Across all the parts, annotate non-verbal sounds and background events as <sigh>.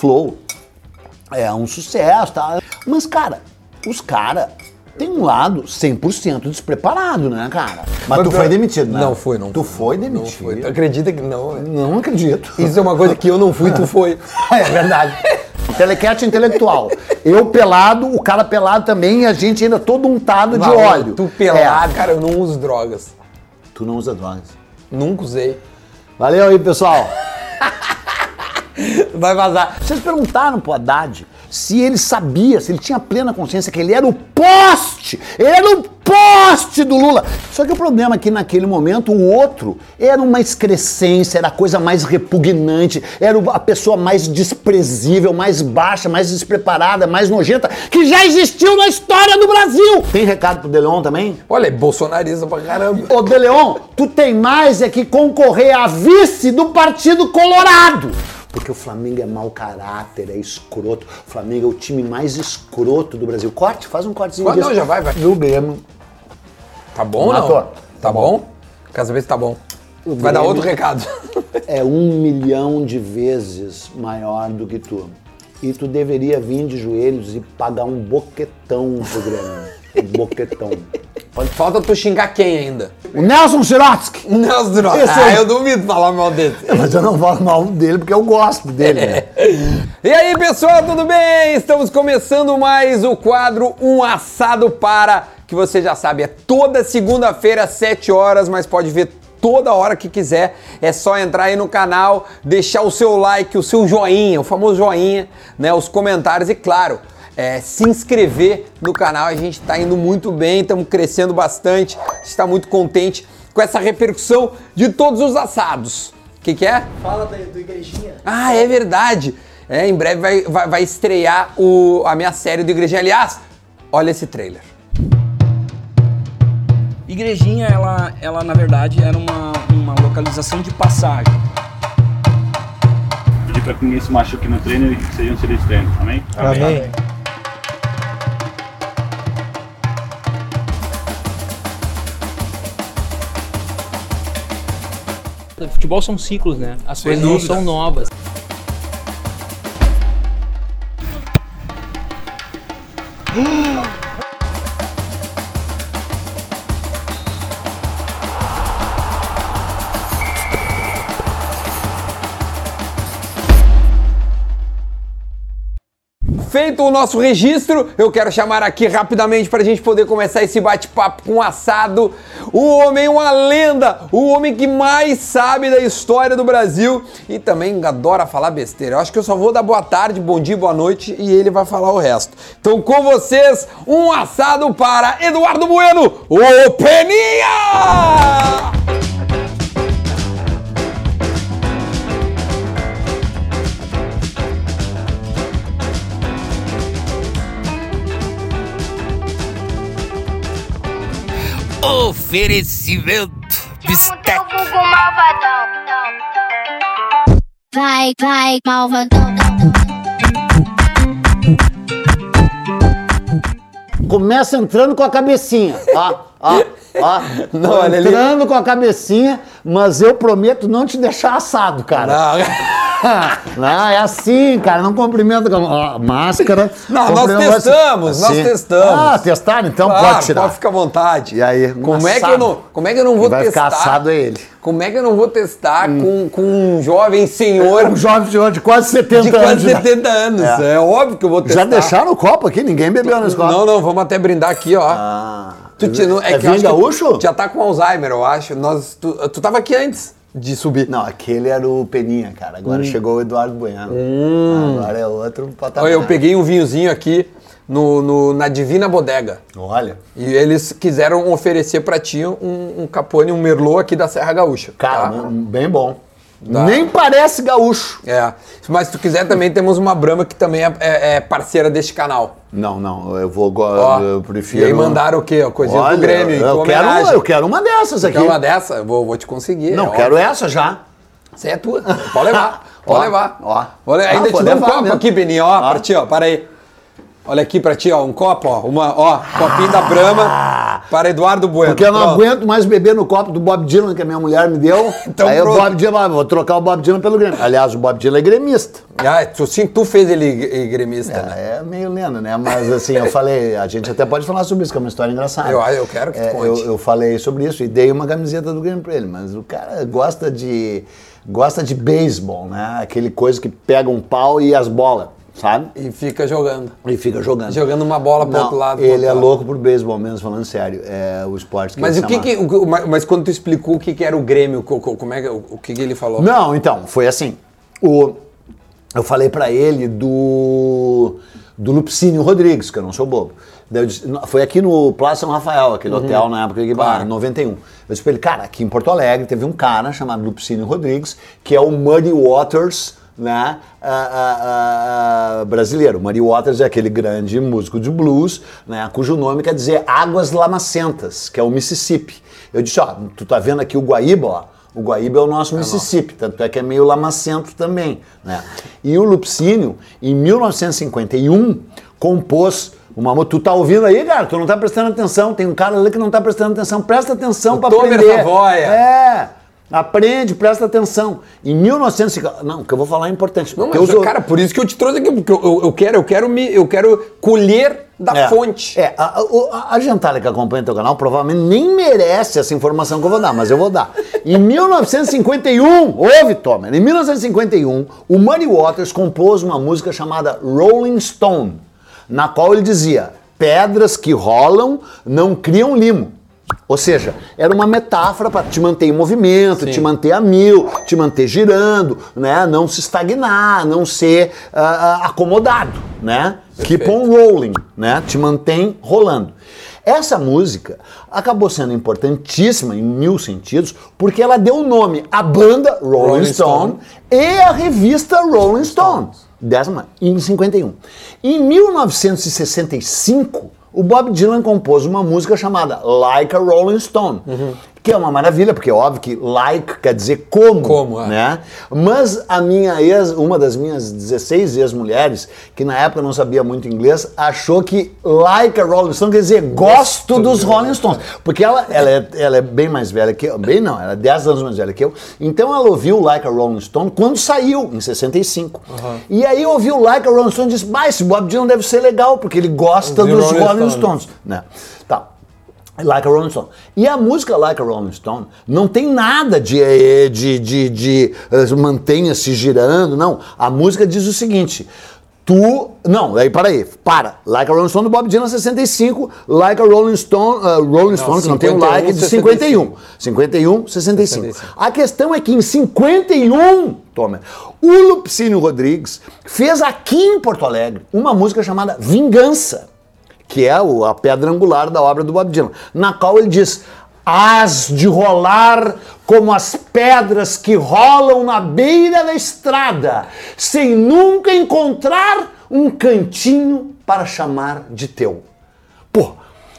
Flow. É um sucesso, tá? Mas, cara, os caras têm um lado 100% despreparado, né, cara? Mas, tu foi demitido, né? Não foi, não. Tu foi Não demitido. foi. Tu acredita que não? né? Não acredito. Isso é uma coisa que eu não fui, tu foi. <laughs> É verdade. Telequete intelectual. Eu pelado, o cara pelado também, e a gente ainda todo untado de óleo. Tu pelado, É. cara, eu não uso drogas. Tu não usa drogas. Nunca usei. Valeu aí, pessoal. <laughs> Vai vazar. Vocês perguntaram pro Haddad se ele sabia, se ele tinha plena consciência que ele era o poste, ele era o poste do Lula. Só que o problema é que naquele momento o outro era uma excrescência, era a coisa mais repugnante, era a pessoa mais desprezível, mais baixa, mais despreparada, mais nojenta que já existiu na história do Brasil. Tem recado pro Deleon também? Olha, é bolsonarista pra caramba. Ô, Deleon, tu tem mais é que concorrer a vice do Partido Colorado. Porque o Flamengo é mau caráter, é escroto. O Flamengo é o time mais escroto do Brasil. Corte, faz um cortezinho disso. não, já vai, vai. Do Grêmio. Tá bom Matou. não? Tá bom? Quer saber se tá bom? Vai dar outro recado. É um milhão de vezes maior do que tu. E tu deveria vir de joelhos e pagar um boquetão pro Grêmio. Um boquetão. Falta tu xingar quem ainda? O Nelson Sirotsky. Nelson Droga. Esse Ah, aí. eu duvido falar mal dele. Mas eu não falo mal dele porque eu gosto dele, né? <laughs> E aí, pessoal, tudo bem? Estamos começando mais o quadro Um Assado Para, que você já sabe, é toda segunda-feira, às 7 horas, mas pode ver toda hora que quiser. É só entrar aí no canal, deixar o seu like, o seu joinha, o famoso joinha, né? Os comentários e, claro, é, se inscrever no canal. A gente está indo muito bem, estamos crescendo bastante, a gente está muito contente com essa repercussão de todos os assados. O que, que é? Fala da, do Igrejinha. Ah, é verdade. É, em breve vai, vai, vai estrear o, a minha série do Igrejinha. Aliás, olha esse trailer. Igrejinha, ela, ela na verdade era uma, uma localização de passagem. Pedir para que ninguém se machuque no treino e que sejam felizes treino. Amém? Amém. Futebol são ciclos, né? As coisas não dúvida. são novas. <gasps> Feito o nosso registro, eu quero chamar aqui rapidamente para a gente poder começar esse bate-papo com o assado. O homem, uma lenda, o homem que mais sabe da história do Brasil e também adora falar besteira. Eu acho que eu só vou dar boa tarde, bom dia, boa noite e ele vai falar o resto. Então, com vocês, um assado para Eduardo Bueno, o Peninha! Oferecimento Bistec. Vai, vai, malvadão. Começa entrando com a cabecinha. Ó, ó, ó. <laughs> Não, olha ali. entrando com a cabecinha, mas eu prometo não te deixar assado, cara. Não, <laughs> <laughs> é assim, cara. Não cumprimenta com a máscara. Não, nós cumprimenta assim. testamos, nós testamos. Ah, testaram? Então Claro, pode tirar. Pode ficar à vontade. E aí, como é, que eu não, como é que eu não vou Vai testar? ficar assado é ele. Como é que eu não vou testar com, com um jovem senhor <laughs> Um jovem senhor de quase 70 de quase anos. já. 70 anos? É. É. óbvio que eu vou testar. Já deixaram o copo aqui? Ninguém bebeu nesse copo. Não, não, vamos até brindar aqui, ó. Ah. Tu te- não- é que vinho gaúcho? Já tá com Alzheimer, eu acho. Nós, tu, tu tava aqui antes de subir. Não, aquele era o Peninha, cara. Agora chegou o Eduardo Bueno. Agora é outro patamar. Olha, eu peguei um vinhozinho aqui no, no- na Divina Bodega. Olha. E eles quiseram oferecer pra ti um, um Capone, um Merlot aqui da Serra Gaúcha. Cara, tá? bem bom. Nem parece gaúcho. É. Mas se tu quiser também temos uma Brahma que também é, é- é parceira deste canal. Não, não, eu vou. go- Ó, eu prefiro. E aí mandaram o quê? Coisinha Olha, do Grêmio. Eu quero, homenagem. eu quero uma dessas aqui. Quer uma dessa? Eu Vou, vou te conseguir. Não, é quero óbvio. essa já. Essa é tua. Pode levar. <laughs> Pode Ó, levar. ó. Vou le- Ah, Ainda te dou um copo mesmo. aqui, Beninho. Ó, Ó. pra ti, ó. Para aí. Olha aqui pra ti, ó, um copo, ó, uma, ó, copinho da Brahma para Eduardo Bueno. Porque eu não Pronto. aguento mais beber no copo do Bob Dylan que a minha mulher me deu. <laughs> Então Aí o pronto. Bob Dylan, ah, vou trocar o Bob Dylan pelo Grêmio. Aliás, o Bob Dylan é gremista. Ah, tu, sim, tu fez ele gremista, né? É meio lenda, né? Mas assim, eu falei, a gente até pode falar sobre isso, que é uma história engraçada. Eu- eu quero que tu É, conte. eu, eu falei sobre isso e dei uma camiseta do Grêmio pra ele, mas o cara gosta de gosta de beisebol, né? Aquele coisa que pega um pau e as bolas, sabe? E fica jogando. E fica jogando. Jogando uma bola pro Não, outro lado. Ele outro é lado. louco por beisebol mesmo, falando sério. É o esporte que Mas ele o que que, o- mas- quando tu explicou o que que era o Grêmio, co- co- como é que, o o que que ele falou? Não, então, foi assim. O, eu falei pra ele do, do Lupicínio Rodrigues, que eu não sou bobo. Disse- foi aqui no Plaza São Rafael, aquele hotel na época, que, Uhum. Claro. ah, 91. Eu disse pra ele, cara, aqui em Porto Alegre teve um cara chamado Lupicínio Rodrigues, que é o Muddy Waters, né, ah, ah, ah, brasileiro. Muddy Waters é aquele grande músico de blues, né, cujo nome quer dizer Águas Lamacentas, que é o Mississippi. Eu disse, ó, tu tá vendo aqui o Guaíba, ó, o Guaíba é o nosso Mississippi, tanto é que é meio lamacento também. Né? E o Lupicínio, em 1951, compôs uma música. Tu tá ouvindo aí, cara? Tu não tá prestando atenção. Tem um cara ali que não tá prestando atenção. Presta atenção para Tomer aprender. Savoia. É. Aprende, presta atenção. Em 1950. Não, o que eu vou falar é importante. Não, mas, ou- cara, por isso que eu te trouxe aqui, porque eu, eu- eu quero, eu quero me, eu quero colher da É. fonte. É, a, a, a gentalha que acompanha teu canal provavelmente nem merece essa informação que eu vou dar, mas eu vou dar. Em 1951, ouve, Tomer, em 1951, o Muddy Waters compôs uma música chamada Rolling Stone, na qual ele dizia: pedras que rolam não criam limo. Ou seja, era uma metáfora para te manter em movimento, Sim. te manter a mil, te manter girando, né? Não se estagnar, não ser ah, acomodado, né? Keep on rolling, né? Te mantém rolando. Essa música acabou sendo importantíssima em mil sentidos porque ela deu o nome à banda Rolling, Rolling Stone, Stone. e à revista Rolling Stone, maneira, em 51. Em 1965, o Bob Dylan compôs uma música chamada Like a Rolling Stone, que é uma maravilha, porque é óbvio que like quer dizer como, Como, é. né? Mas a minha ex, uma das minhas 16 ex-mulheres, que na época não sabia muito inglês, achou que like a Rolling Stone quer dizer gosto dos Rolling Stones. Porque ela, ela, é, ela é bem mais velha que eu, bem não, ela é 10 anos mais velha que eu. Então ela ouviu Like a Rolling Stone quando saiu, em 65. E aí ouviu Like a Rolling Stone e disse, mas esse Bob Dylan deve ser legal, porque ele gosta De dos Rolling Rolling Stones. Stones. Né? Tá. Like a Rolling Stone. E a música Like a Rolling Stone não tem nada de, eh, de, de, de eh, mantenha-se girando, não. A música diz o seguinte. Tu. Não, aí para aí, para. Like a Rolling Stone do Bob Dylan 65, Like a Rolling Stone, uh, Rolling Stone, que não tem um 51, like, de 51. 51, 65. 65. A questão é que em 51, Tomer, o Lupicínio Rodrigues fez aqui em Porto Alegre uma música chamada Vingança que é a pedra angular da obra do Bob Dylan, na qual ele diz: Hás de rolar como as pedras que rolam na beira da estrada, sem nunca encontrar um cantinho para chamar de teu. Pô,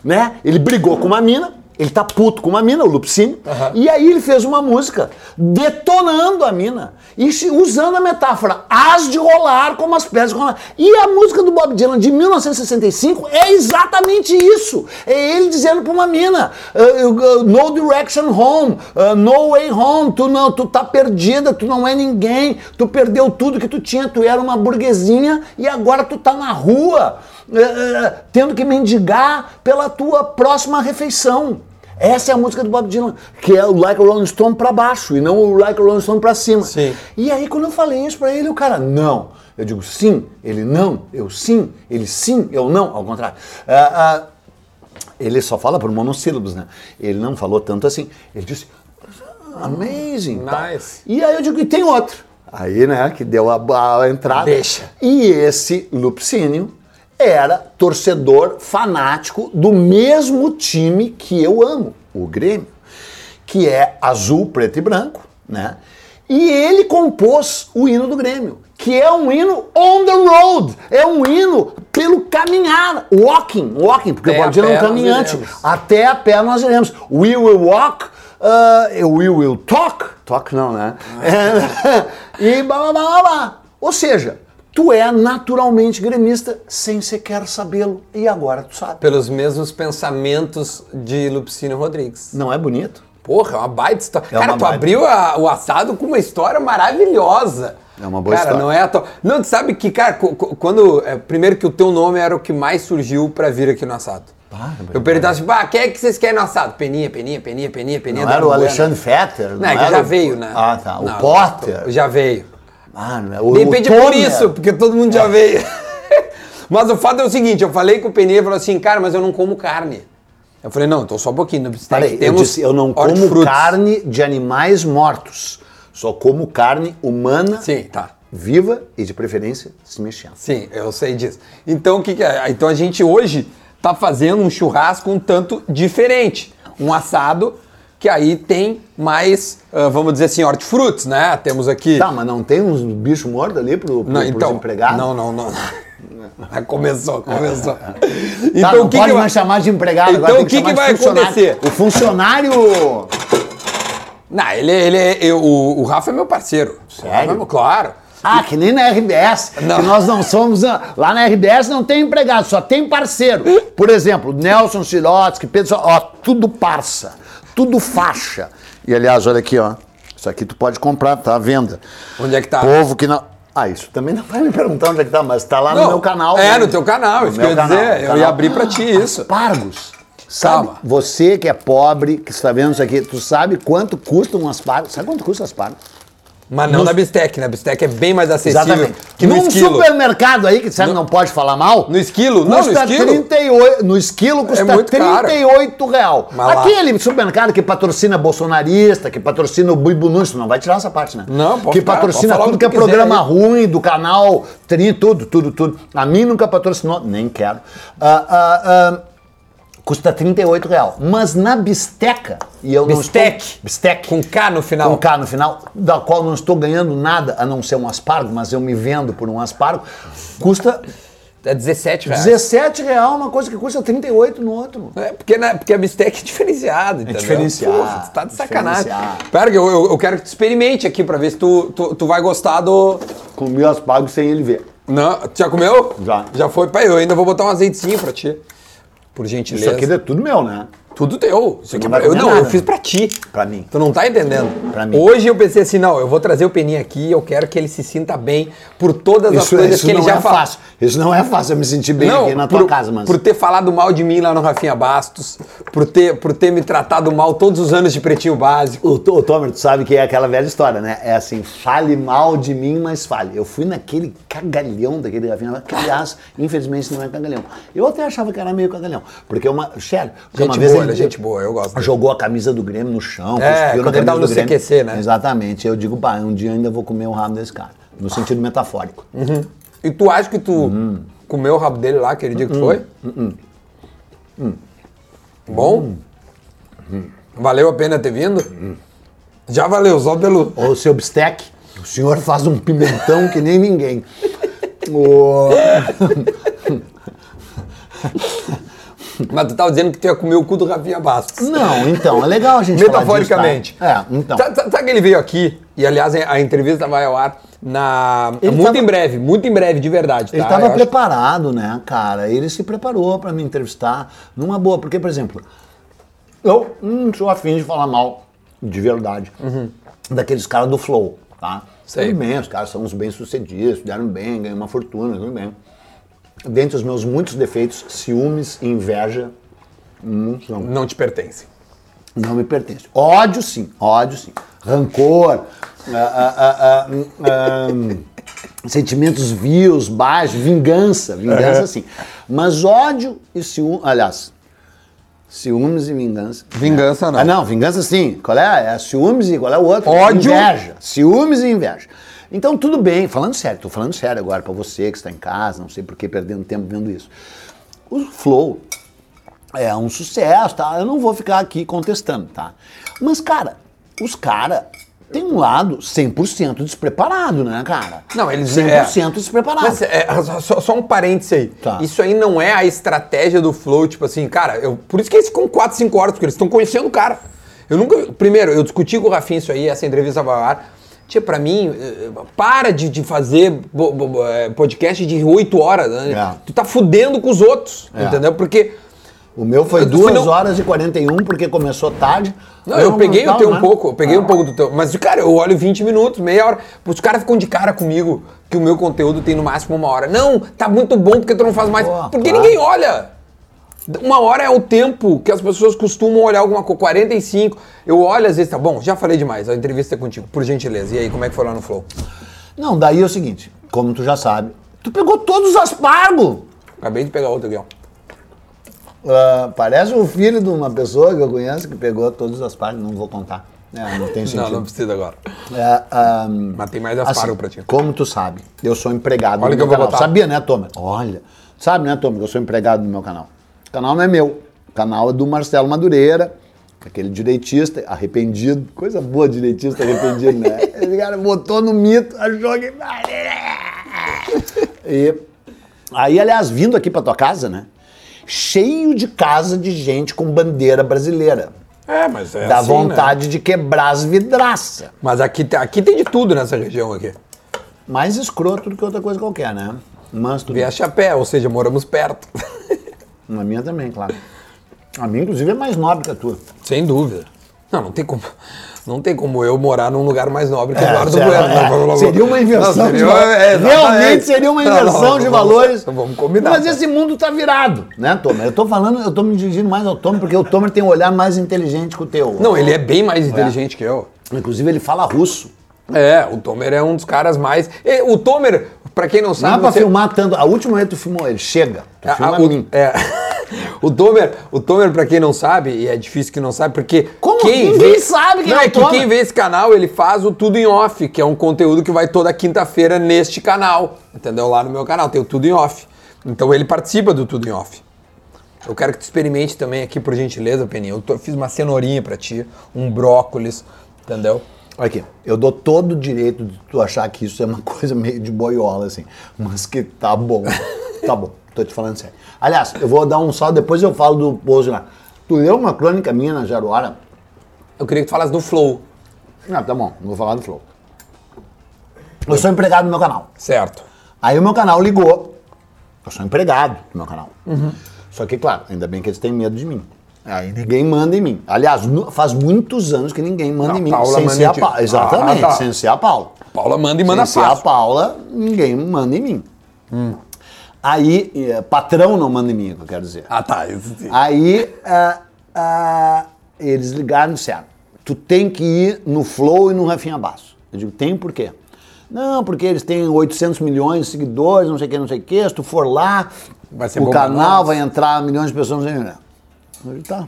né? Ele brigou com uma mina, ele tá puto com uma mina, o Lupicínio, e aí ele fez uma música detonando a mina e usando a metáfora as de rolar como as pedras que rolam. E a música do Bob Dylan de 1965 é exatamente isso. É ele dizendo pra uma mina, uh, uh, no direction home, uh, no way home, tu não, tu tá perdida, tu não é ninguém, tu perdeu tudo que tu tinha, tu era uma burguesinha e agora tu tá na rua eh, tendo que mendigar pela tua próxima refeição. Essa é a música do Bob Dylan, que é o Like a Rolling Stone pra baixo e não o Like a Rolling Stone pra cima. Sim. E aí quando eu falei isso pra ele, o cara, não. Eu digo sim, ele não, eu sim, ele sim, eu não, ao contrário. Ah, ah, ele só fala por monossílabos, né? Ele não falou tanto assim. Ele disse, amazing. tal. Nice. E aí eu digo, e tem outro. Aí, né, que deu a, a entrada. Deixa. E esse Lupicínio era torcedor fanático do mesmo time que eu amo, o Grêmio, que é azul, preto e branco, né? E ele compôs o hino do Grêmio, que é um hino on the road, é um hino pelo caminhar, walking, walking, porque Até o Bob é um caminhante. Até a pé nós iremos. We will walk, uh, we will talk. Talk não, né? É, <laughs> e blá, blá, blá, blá. Ou seja, tu é naturalmente gremista sem sequer sabê-lo. E agora tu sabe. Pelos mesmos pensamentos de Lupicínio Rodrigues. Não é bonito? Porra, é uma baita história. É cara, tu baita. abriu a- o assado com uma história maravilhosa. É uma boa cara, história. não é toa. Não, tu sabe que, cara, quando. é, primeiro que o teu nome era o que mais surgiu pra vir aqui no assado. eu perguntava assim, bah, quem é que vocês querem no assado? Peninha, Peninha, Peninha, Peninha, Peninha. Não era o. Alexandre Fetter? Não, é que era já o- veio, né? Ah, tá. O Não, Potter? Já veio. Ah, não é. O, De repente o é por isso, porque todo mundo já veio. <laughs> mas o fato é o seguinte, eu falei com o Peninha e falou assim, cara, mas eu não como carne. Eu falei, não, então só um pouquinho. Peraí, eu disse, eu não como carne de animais mortos. Só como carne humana, Sim, tá. viva e de preferência se mexendo. Sim, eu sei disso. Então o que, que é? Então a gente hoje tá fazendo um churrasco um tanto diferente. Um assado que aí tem mais, ah, vamos dizer assim, hortifrutis, né? Temos aqui. Tá, mas não tem uns bichos mortos ali pro, pro, Não, pros então, empregados? Não, não, não. <laughs> Começou, começou. Tá, Então não o que pode que vai chamar de empregado, Então, o que que de vai acontecer? O funcionário... Não, ele, ele é. eu- o, o Rafa é meu parceiro. Sério? Rafa é claro. Ah, que nem na RBS, Não. que nós não somos... ah, Lá na RBS não tem empregado, só tem parceiro. Por exemplo, Nelson Sirotsky, Pedro... Ó, tudo parça, tudo faixa. E aliás, olha aqui, ó. Isso aqui tu pode comprar, tá à venda. Onde é que tá? Povo que não... Ah, isso também não vai me perguntar onde é que tá, mas tá lá no Não, meu canal. é, né? no teu canal, isso que eu ia dizer, eu ia abrir pra ti isso. Aspargos. Sabe, Calma. você que é pobre, que está vendo isso aqui, tu sabe quanto custa um aspargo? Sabe quanto custa um aspargo? Mas não na bistec, na bistec é bem mais acessível Exatamente. que no Num esquilo. supermercado aí, que sabe não pode falar mal. No esquilo? Não, no esquilo. 38, no esquilo custa muito caro. 38 real. Mas lá- Aquele supermercado que patrocina bolsonarista, que patrocina o Bui Nunes, não vai tirar essa parte, né? Não, pode Que patrocina tudo que que é programa aí. ruim do canal, Trin, tudo, tudo, tudo. A mim nunca patrocinou, nem quero. Ah, ah, ah, custa 38 real. Mas na bisteca, e eu não Bistec. estou... Bistec. Com K no final. Com K no final, da qual não estou ganhando nada a não ser um aspargo, mas eu me vendo por um aspargo, custa É 17 reais. 17 real, uma coisa que custa 38 no outro. É, porque, na, porque a bistec é diferenciada, entendeu? diferenciado, Porra, tu tá de sacanagem. Pera, eu, eu, eu quero que tu experimente aqui pra ver se tu, tu, tu vai gostar do... Comi aspargo sem ele ver. Não, tu já comeu? Já. Já foi? Pai, eu ainda vou botar um azeitezinho pra ti. Por gentileza. Isso aqui é tudo meu, né? Tudo teu. Isso aqui não é pra- eu, não, nada, eu fiz pra ti. Pra mim. Tu não tá entendendo. Pra mim. Hoje eu pensei assim, não, eu vou trazer o Peninha aqui e eu quero que ele se sinta bem por todas as Isso, coisas isso que ele não já é fácil. Isso não é fácil eu me sentir bem aqui na tua por, casa, mas... por ter falado mal de mim lá no Rafinha Bastos, por ter, por ter me tratado mal todos os anos de pretinho básico. O, o Tomer, tu sabe que é aquela velha história, né? É assim, fale mal de mim, mas fale. Eu fui naquele cagalhão daquele Rafinha, que aliás, infelizmente não é cagalhão. Eu até achava que era meio cagalhão, porque uma, sério, porque Gente uma vez boa, ele, ele é gente boa, eu gosto dele. Jogou a camisa do Grêmio no chão, É, quando ele tava no. CQC, né? Exatamente. Eu digo, pá, um dia ainda vou comer o rabo desse cara, no sentido metafórico. E tu acha que tu Hum. comeu o rabo dele lá aquele dia que tu foi? Bom? Valeu a pena ter vindo? Já valeu, só pelo. Ô, seu bistec, o senhor faz um pimentão que nem ninguém. <laughs> Ô, <laughs> <laughs> Mas tu tava dizendo que tu ia comer o cu do Rafinha Bastos. Não, então, é legal a gente falar Metaforicamente. disso, tá? É, então. Sabe, que ele veio aqui, e aliás a entrevista vai ao ar na. Ele muito tava- em breve, muito em breve, de verdade. Ele tá? estava Eu acho- preparado, né, cara? Ele se preparou para me entrevistar numa boa. Porque, por exemplo, eu não sou afim de falar mal, de verdade, daqueles caras do Flow, tá? Sei. Tudo bem, os caras são uns bem-sucedidos, deram bem, ganham uma fortuna, tudo bem. Dentre os meus muitos defeitos, ciúmes e inveja hum, são Não te pertence. não me pertence. Ódio sim, ódio sim. Rancor, ah, ah, ah, ah, hum, ah, sentimentos vios, baixos, vingança, vingança sim. Mas ódio e ciúme, aliás, ciúmes e vingança. Vingança não. Ah, não, vingança sim. Qual é? É ciúmes e qual é o outro? Ódio. Inveja. Ciúmes e inveja. Então tudo bem, falando sério, tô falando sério agora pra você que está em casa, não sei por que perdendo tempo vendo isso. O Flow é um sucesso, tá? Eu não vou ficar aqui contestando, tá? Mas, cara, os caras têm um lado 100% despreparado, né, cara? Não, eles- 100% despreparado. Mas é, só, só um parênteses aí. Tá. Isso aí não é a estratégia do Flow, tipo assim, cara, eu, por isso que eles ficam 4, 5 horas, porque eles estão conhecendo o cara. Eu nunca. Primeiro, eu discuti com o Rafinha isso aí, essa entrevista vai ar. Tia, pra mim, eh, para de, de fazer eh, podcast de 8 horas. Né? É. Tu tá fudendo com os outros, É. entendeu? Porque. O meu foi Eu- 2 senão- horas e 41, porque começou tarde. Não, eu peguei o teu um né? pouco, eu peguei um pouco do teu. Mas, cara, eu olho 20 minutos, meia hora. Os caras ficam de cara comigo que o meu conteúdo tem no máximo uma hora. Não, tá muito bom porque tu não faz mais. Pô, porque claro. ninguém olha. Uma hora é o tempo que as pessoas costumam olhar alguma coisa. 45. Eu olho às vezes, tá bom, já falei demais. A entrevista é contigo, por gentileza. E aí, como é que foi lá no Flow? Não, daí é o seguinte, como tu já sabe, tu pegou todos os aspargos. Acabei de pegar outro aqui, ó. Ah, parece o filho de uma pessoa que eu conheço que pegou todos os aspargos, não vou contar. É, não tem <laughs> sentido. Não, não precisa agora. É, Mas tem mais aspargo assim, pra ti. Como tu sabe, eu sou empregado Olha no que eu meu vou canal. botar. Sabia, né, Tomer? Olha, sabe, né, Tomer, que eu sou empregado no meu canal. O canal não é meu. O canal é do Marcelo Madureira, aquele direitista arrependido. Coisa boa, direitista arrependido, né? <laughs> Esse cara botou no mito, achou que... E aí, aliás, vindo aqui pra tua casa, né? Cheio de casa de gente com bandeira brasileira. É, mas é Dá assim, vontade de quebrar as vidraças. Mas aqui, tem- aqui tem de tudo nessa região aqui. Mais escroto do que outra coisa qualquer, né? Mas tudo Vieste a pé, ou seja, moramos perto. <laughs> A minha também, claro. A minha, inclusive, é mais nobre que a tua. Sem dúvida. Não, não tem como. Não tem como eu morar num lugar mais nobre que É, Eduardo sério, Bueno. é. Não, vamos- Seria uma inversão Não, de seria- valores. é. Realmente seria uma Não, não, inversão de valores. Vamos combinar. Mas esse mundo tá virado, né, Tomer? Eu tô falando, eu tô me dirigindo mais ao Tomer, porque o Tomer tem um olhar mais inteligente que o teu. Não, ele é bem mais inteligente que eu. Inclusive, ele fala russo. É, o Tomer é um dos caras mais. O Tomer, pra quem não Não sabe. é pra você- filmar tanto. A última vez que tu filmou ele, chega. Tu Ah, filma ah, o, mim. é. O Tomer, o Tomer, pra quem não sabe, e é difícil que não sabe, porque Como? quem Ninguém vê, sabe quem não, é o é que Tomer. quem vê esse canal, ele faz o Tudo em Off, que é um conteúdo que vai toda quinta-feira neste canal, entendeu? Lá no meu canal, tem o Tudo em Off. Então ele participa do Tudo em Off. Eu quero que tu experimente também aqui, por gentileza, Peninha. Eu tô- fiz uma cenourinha pra ti, um brócolis, entendeu? Olha aqui, eu dou todo o direito de tu achar que isso é uma <laughs> coisa meio de boiola, assim. Mas que tá bom. tá bom, tô te falando sério. Aliás, eu vou dar um salto, depois eu falo do pouso lá. Tu leu uma crônica minha na Jaruara? Eu queria que tu falasse do Flow, Ah, tá bom, não vou falar do Flow. Eu sou empregado no meu canal. certo? Aí o meu canal ligou. Eu sou empregado no meu canal. Só que, claro, ainda bem que eles têm medo de mim. Aí ninguém manda em mim. Aliás, faz muitos anos que ninguém manda A em mim. Paula sem manda ser a. Paula. Exatamente, Ah, tá. sem ser a Paula. Paula manda e manda Sem ser a fácil. Paula, ninguém manda em mim. Aí, eh, patrão não manda em mim, é que eu quero dizer. Ah, tá. Isso sim. Aí, ah, ah, eles ligaram e disseram, tu tem que ir no Flow e no Rafinha Basso. Eu digo, tem por quê? Não, porque eles têm 800 milhões de seguidores, não sei o que, não sei o que. Se tu for lá, o canal nós. vai entrar milhões de pessoas. Não sei o que. Eu digo, tá.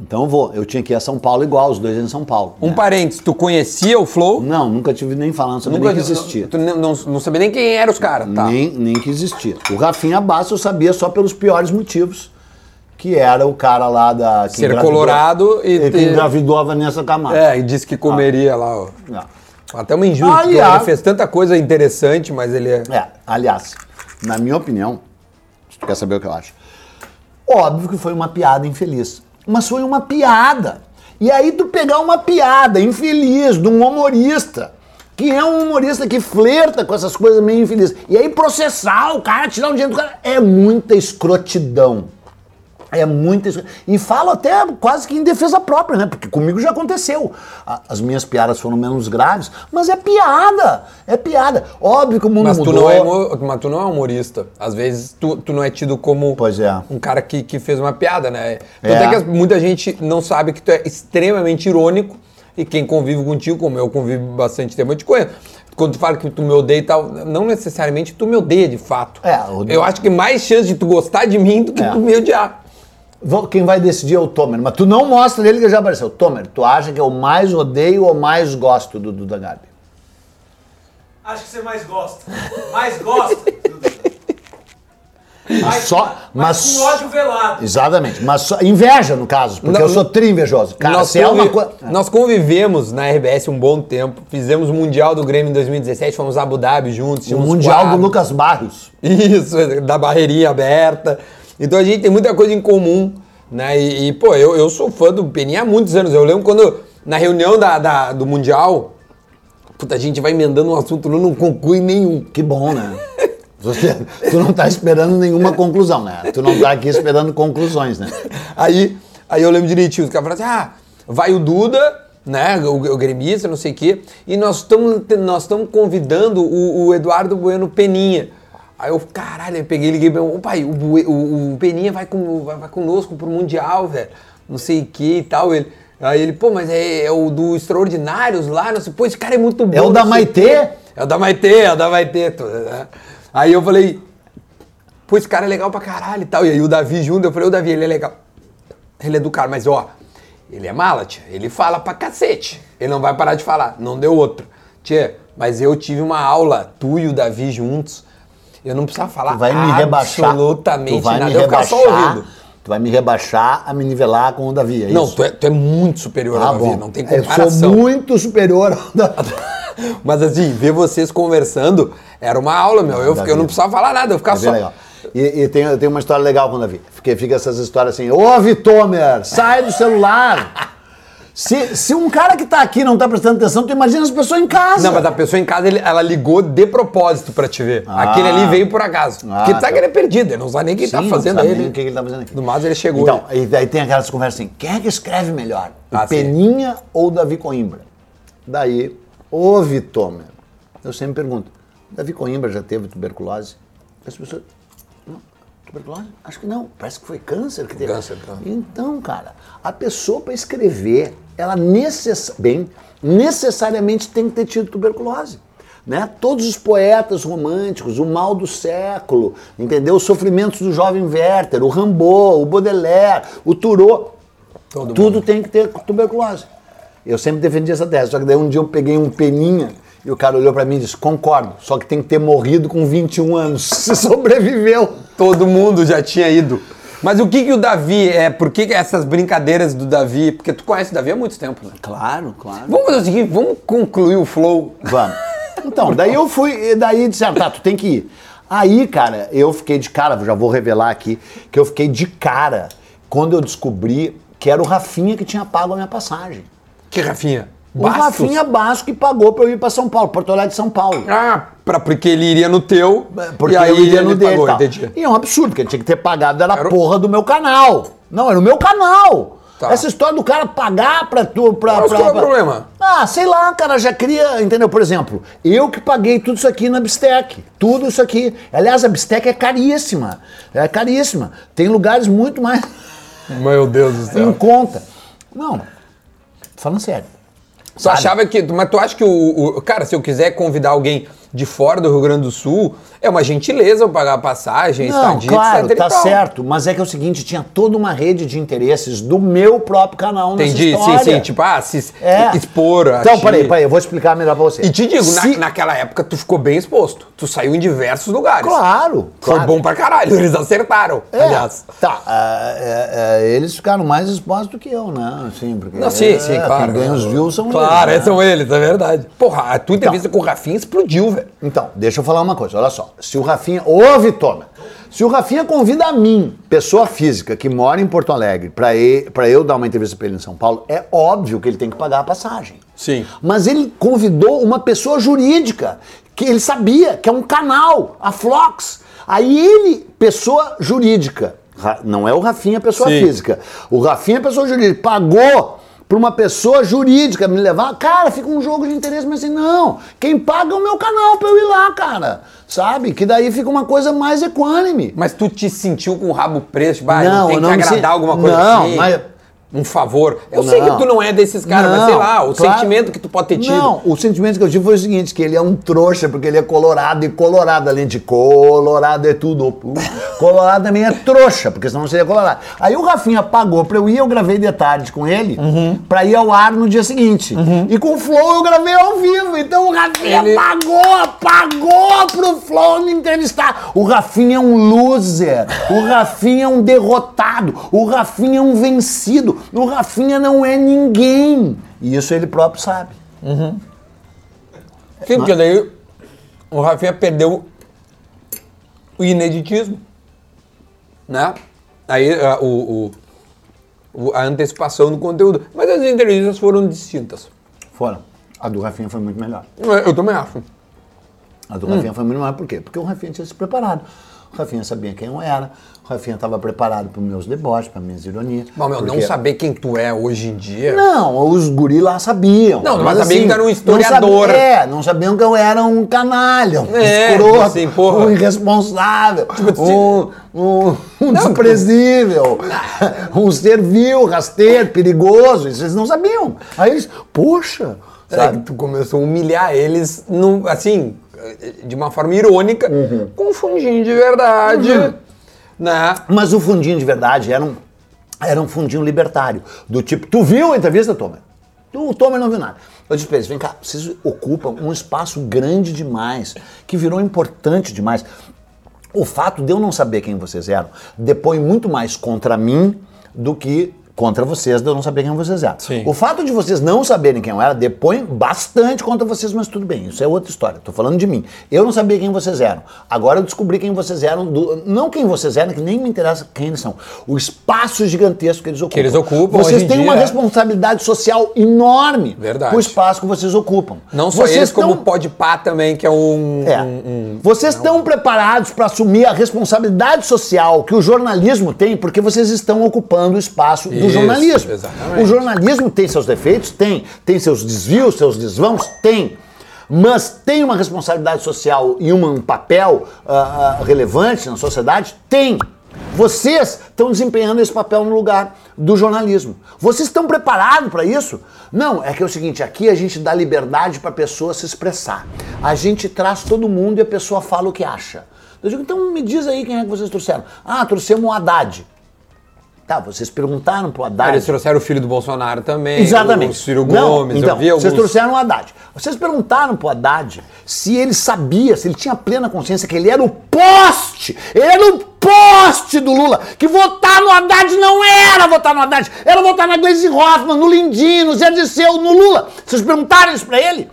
Então eu vou. Eu tinha que ir a São Paulo igual, os dois em São Paulo. Um né? parênteses, tu conhecia o Flow? Não, nunca tive nem falando, sabia nem que existia. Tu não, não, não sabia nem quem eram os caras, tá? Nem, nem que existia. O Rafinha Bastos eu sabia só pelos piores motivos. Que era o cara lá da. que Ser colorado e que ter- engravidou a Vanessa Camargo. É, e disse que comeria lá, ó. Não. Até uma porque Aliás- ele fez tanta coisa interessante, mas ele é. É, aliás, na minha opinião, se tu quer saber o que eu acho, óbvio que foi uma piada infeliz. Mas foi uma piada. E aí tu pegar uma piada infeliz de um humorista, que é um humorista que flerta com essas coisas meio infelizes, e aí processar o cara, tirar um dinheiro do cara, é muita escrotidão. É muita escro- E falo até quase que em defesa própria, né? Porque comigo já aconteceu. As minhas piadas foram menos graves, mas é piada. É piada. Óbvio que o mundo Mas tu, mudou. não é, mas tu não é humorista. Às vezes tu, tu não é tido como é. um cara que, que fez uma piada, né? Tanto É. é. que muita gente não sabe que tu é extremamente irônico e quem convive contigo, como eu convivo bastante tempo, eu te conheço. Quando tu fala que tu me odeia e tal, não necessariamente tu me odeia de fato. É, o- Eu acho que mais chance de tu gostar de mim do que É. tu me odiar. Quem vai decidir é o Tomer, mas tu não mostra ele que já apareceu. Tomer, tu acha que eu mais odeio ou mais gosto do Duda Garbi? Acho que você mais gosta. Mais gosta. mais, Só- mas- com ódio velado. Exatamente, mas só, inveja no caso, porque Não, eu sou tri invejoso. Cara, nós, se é uma coisa. nós convivemos na RBS um bom tempo, fizemos o Mundial do Grêmio em 2017, fomos a Abu Dhabi juntos. O Mundial do quadros. Lucas Barros. <laughs> Isso, da barreirinha aberta. Então a gente tem muita coisa em comum, né? E, e, pô, eu, eu sou fã do Peninha há muitos anos. Eu lembro quando, na reunião da, da- do Mundial, Puta, a gente vai emendando um assunto, não, não conclui nenhum. Que bom, né? Você, tu não tá esperando nenhuma conclusão, né? Tu não tá aqui esperando conclusões, né? <laughs> Aí, aí eu lembro direitinho, os caras falaram assim, ah, vai o Duda, né, o, o gremista, não sei o quê, e nós estamos nós convidando o, o Eduardo Bueno Peninha. Aí eu, caralho, eu peguei e liguei pra pai, o, o, o Peninha vai, com, vai, vai conosco pro Mundial, velho, não sei o que e tal, ele... Aí ele, pô, mas é, é o do Extraordinários lá, não sei, pô, esse cara é muito bom. É o da Maitê? É o da Maitê, é o da Maitê. tu- né? Aí eu falei, pô, esse cara é legal pra caralho e tal. E aí o Davi junto, eu falei, o Davi, ele é legal. Ele é do cara, mas ó, ele é mala, tia. Ele fala pra cacete. Ele não vai parar de falar. Não deu outro. Tia, mas eu tive uma aula, tu e o Davi juntos. Eu não precisava falar Tu vai me rebaixar. absolutamente tu vai nada. me eu ficava só rebaixar. ouvindo. Tu vai me rebaixar a me nivelar com o Davi, é Não, isso? tu é, tu é muito superior Ah, ao Davi, bom. não tem Eu comparação. sou muito superior ao Davi. <laughs> Mas assim, ver vocês conversando era uma aula, meu. Eu, eu não precisava falar nada, eu ficava É só. legal. E, e tem, tem uma história legal com o Davi. Porque fica essas histórias assim, ô Vitomer, sai do celular. <laughs> Se, se um cara que tá aqui não tá prestando atenção, tu imagina as pessoas em casa. Não, mas a pessoa em casa, ele- ela ligou de propósito pra te ver. Ah. Aquele ali veio por acaso. Ah, Porque tá. que ele é perdido, ele não sabe nem o que ele Sim, tá fazendo aí. Ele... o que ele tá fazendo aqui. No mais, ele chegou. Então, e daí tem aquelas conversas assim, quem é que escreve melhor? Ah, sim. Peninha ou o Davi Coimbra? Daí, ô Vitomer, eu sempre pergunto, Davi Coimbra já teve tuberculose? As pessoas, tuberculose? Acho que não, parece que foi câncer que teve. Câncer, câncer. Então, cara, a pessoa para escrever, ela necess... bem, necessariamente tem que ter tido tuberculose. Né? Todos os poetas românticos, o mal do século, entendeu? Os sofrimentos do jovem Werther, o Rimbaud, o Baudelaire, o Thoreau, Todo tudo tem que ter tuberculose. Eu sempre defendi essa tese, só que daí um dia eu peguei um peninha e o cara olhou pra mim e disse: Concordo, só que tem que ter morrido com 21 anos. <laughs> Se sobreviveu. Todo mundo já tinha ido. Mas o que que o Davi é? Por que que essas brincadeiras do Davi? Porque tu conhece o Davi há muito tempo, né? Claro, claro. Vamos fazer o seguinte, vamos concluir o flow. Vamos. Então, <laughs> daí eu fui, e daí disseram, tá, tu tem que ir. Aí, cara, eu fiquei de cara, já vou revelar aqui, que eu fiquei de cara quando eu descobri que era o Rafinha que tinha pago a minha passagem. Que Rafinha? O Rafinha Bastos que pagou pra eu ir pra São Paulo, Porto Alegre de São Paulo. Ah, pra, porque ele iria no teu. Porque e aí eu iria no dele pagou, e tal. entendi. E é um absurdo, porque ele tinha que ter pagado, era porra do meu canal. Não, era o meu canal. Tá. Essa história do cara pagar pra tu. Pra, Mas pra- qual é o pra- problema? Ah, sei lá, cara, já cria, entendeu? Por exemplo, eu que paguei tudo isso aqui na Bistec. Tudo isso aqui. Aliás, a Bistec é caríssima. É caríssima. Tem lugares muito mais Meu Deus do <laughs> em conta. Não, falando sério. Tu achava que. Mas tu acha que o, o- Cara, se eu quiser convidar alguém de fora do Rio Grande do Sul, é uma gentileza eu pagar a passagem, Não, estadia, claro, etc. tá certo, mas é que é o seguinte, tinha toda uma rede de interesses do meu próprio canal nessa Entendi, sim, história. sim. Tipo, ah, se É. expor. Então, ti- peraí, peraí, eu vou explicar melhor pra você. E te digo, na- Se- naquela época tu ficou bem exposto. Tu saiu em diversos lugares. Claro, Foi claro. bom pra caralho, <laughs> eles acertaram, É, aliás. Tá, é, é, é, eles ficaram mais expostos do que eu, né? Assim, porque Não, sim, é, sim, claro. Quem ganha os views são Claro, eles. né? são eles, é verdade. Porra, a tua entrevista com o Rafinha explodiu, velho. Então, deixa eu falar uma coisa, olha só. Se o Rafinha. Ô, Vitona! Se o Rafinha convida a mim, pessoa física que mora em Porto Alegre, pra, pra eu dar uma entrevista pra ele em São Paulo, é óbvio que ele tem que pagar a passagem. Sim. Mas ele convidou uma pessoa jurídica, que ele sabia que é um canal, a Flox. Aí ele, pessoa jurídica, não é o Rafinha, pessoa Sim. física. O Rafinha, pessoa jurídica, pagou para uma pessoa jurídica me levar. Cara, fica um jogo de interesse, mas assim, não. Quem paga é o meu canal pra eu ir lá, cara. Sabe? Que daí fica uma coisa mais equânime. Mas tu te sentiu com o rabo preso, tipo, ah, Não, não, tem que não agradar sen- alguma coisa Não, assim? mas- Um favor. Eu sei Não. que tu não é desses caras, mas sei lá, o claro. sentimento que tu pode ter tido. Não, o sentimento que eu tive foi o seguinte, que ele é um trouxa, porque ele é colorado, e colorado, além de colorado é tudo. Colorado também é trouxa, porque senão não seria colorado. Aí o Rafinha pagou pra eu ir, eu gravei de tarde com ele, Uhum. pra ir ao ar no dia seguinte. E com o Flow eu gravei ao vivo, então o Rafinha Ele- pagou, pagou pro Flow me entrevistar. O Rafinha é um loser, o Rafinha é um derrotado, o Rafinha é um vencido, o Rafinha não é ninguém. E isso ele próprio sabe. Sim, porque daí o Rafinha perdeu o ineditismo. Né? Aí a, o, o- o- a antecipação do conteúdo. Mas as entrevistas foram distintas. Foram. A do Rafinha foi muito melhor. Eu também acho. A do Hum. Rafinha foi muito melhor, por quê? Porque o Rafinha tinha se preparado. O Rafinha sabia quem eu era, Rafinha estava preparado para os meus deboches, para minhas ironias. Bom, meu, não porque- saber quem tu é hoje em dia. Não, os guri lá sabiam. Não, mas sabia que tu era um não historiador. sabe- é, não sabiam que eu era um canalha, um É, escroto, assim, porra. um irresponsável, Tipo, um, um, um desprezível, <laughs> um ser vil, rasteiro, perigoso. Isso eles não sabiam. Aí eles, poxa, É, sabe? que tu começou a humilhar eles, num, assim, de uma forma irônica, Uhum. com um fundinho de verdade, né? Mas o fundinho de verdade era um, era um fundinho libertário. Do tipo, tu viu a entrevista? Tu, o Tomer não viu nada. Eu disse pra eles, vem cá, vocês ocupam um espaço grande demais, que virou importante demais. O fato de eu não saber quem vocês eram depõe muito mais contra mim do que contra vocês de eu não saber quem vocês eram. Sim. O fato de vocês não saberem quem eu era depõe bastante contra vocês, mas tudo bem, isso é outra história. Tô falando de mim. Eu não sabia quem vocês eram. Agora eu descobri quem vocês eram, do- não quem vocês eram, que nem me interessa quem eles são. O espaço gigantesco que eles ocupam. eles ocupam Vocês têm uma dia, é. responsabilidade social enorme Verdade. com o espaço que vocês ocupam. Não só vocês eles, como o tão- Podpah também, que é um... é. um- um- vocês estão preparados para assumir a responsabilidade social que o jornalismo tem, porque vocês estão ocupando o espaço do Isso, jornalismo. exatamente. O jornalismo tem seus defeitos? Tem. Tem seus desvios, seus desvãos? Tem. Mas tem uma responsabilidade social e uma- um papel ah, ah, relevante na sociedade? Tem. Vocês estão desempenhando esse papel no lugar do jornalismo. Vocês estão preparados para isso? Não, é que é o seguinte, aqui a gente dá liberdade para a pessoa se expressar. A gente traz todo mundo e a pessoa fala o que acha. Eu digo, então me diz aí quem é que vocês trouxeram. Ah, trouxemos o Haddad. Tá, vocês perguntaram pro Haddad. Eles trouxeram o filho do Bolsonaro também, Exatamente. o Ciro Não, Gomes, então, eu vi alguns... Vocês trouxeram o Haddad. Vocês perguntaram pro Haddad se ele sabia, se ele tinha plena consciência que ele era o poste, ele era o poste do Lula, que votar no Haddad não era votar no Haddad, era votar na Gleisi Hoffmann, no Lindinho, no Zé Disseu, no Lula. Vocês perguntaram isso pra ele?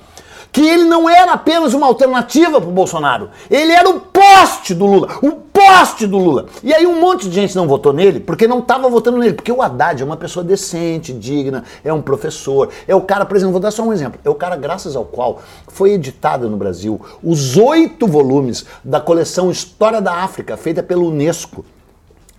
Que ele não era apenas uma alternativa pro Bolsonaro, ele era o poste do Lula, o poste do Lula. E aí um monte de gente não votou nele porque não estava votando nele, porque o Haddad é uma pessoa decente, digna, é um professor, é o cara, por exemplo, vou dar só um exemplo, é o cara graças ao qual foi editado no Brasil os oito volumes da coleção História da África, feita pela Unesco.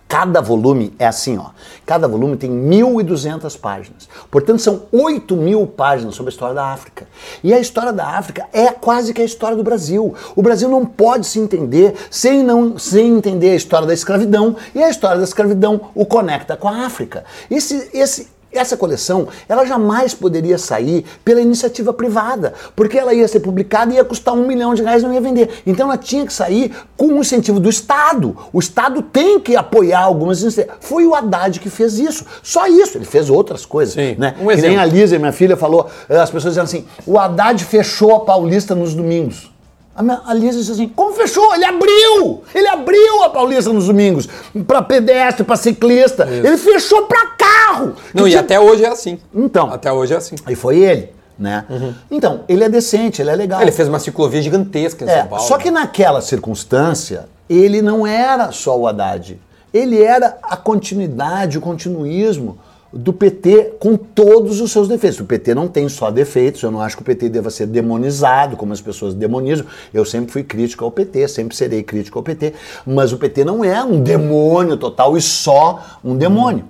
Cada volume é assim, ó. Cada volume tem 1.200 páginas. Portanto, são 8 mil páginas sobre a história da África. E a história da África é quase que a história do Brasil. O Brasil não pode se entender sem, não, sem entender a história da escravidão. E a história da escravidão o conecta com a África. Esse, esse, essa coleção, ela jamais poderia sair pela iniciativa privada, porque ela ia ser publicada e ia custar um milhão de reais e não ia vender. Então ela tinha que sair com o incentivo do Estado. O Estado tem que apoiar algumas iniciativas. Foi o Haddad que fez isso. Só isso. Ele fez outras coisas. Sim. Né? Um que nem a Lisa, minha filha, falou, eh, as pessoas dizendo assim, o Haddad fechou a Paulista nos domingos. A Lisa disse assim: como fechou? Ele abriu! Ele abriu a Paulista nos domingos. Pra pedestre, pra ciclista. Ele fechou pra carro. Não, e tinha- até hoje é assim. Então. Até hoje é assim. Aí foi ele, né? Então, ele é decente, ele é legal. Ele fez uma ciclovia gigantesca em É, São Paulo. só que naquela circunstância, ele não era só o Haddad. Ele era a continuidade, o continuismo do PT com todos os seus defeitos. O PT não tem só defeitos, eu não acho que o PT deva ser demonizado, como as pessoas demonizam. Eu sempre fui crítico ao PT, sempre serei crítico ao PT, mas o PT não é um demônio total e só um demônio.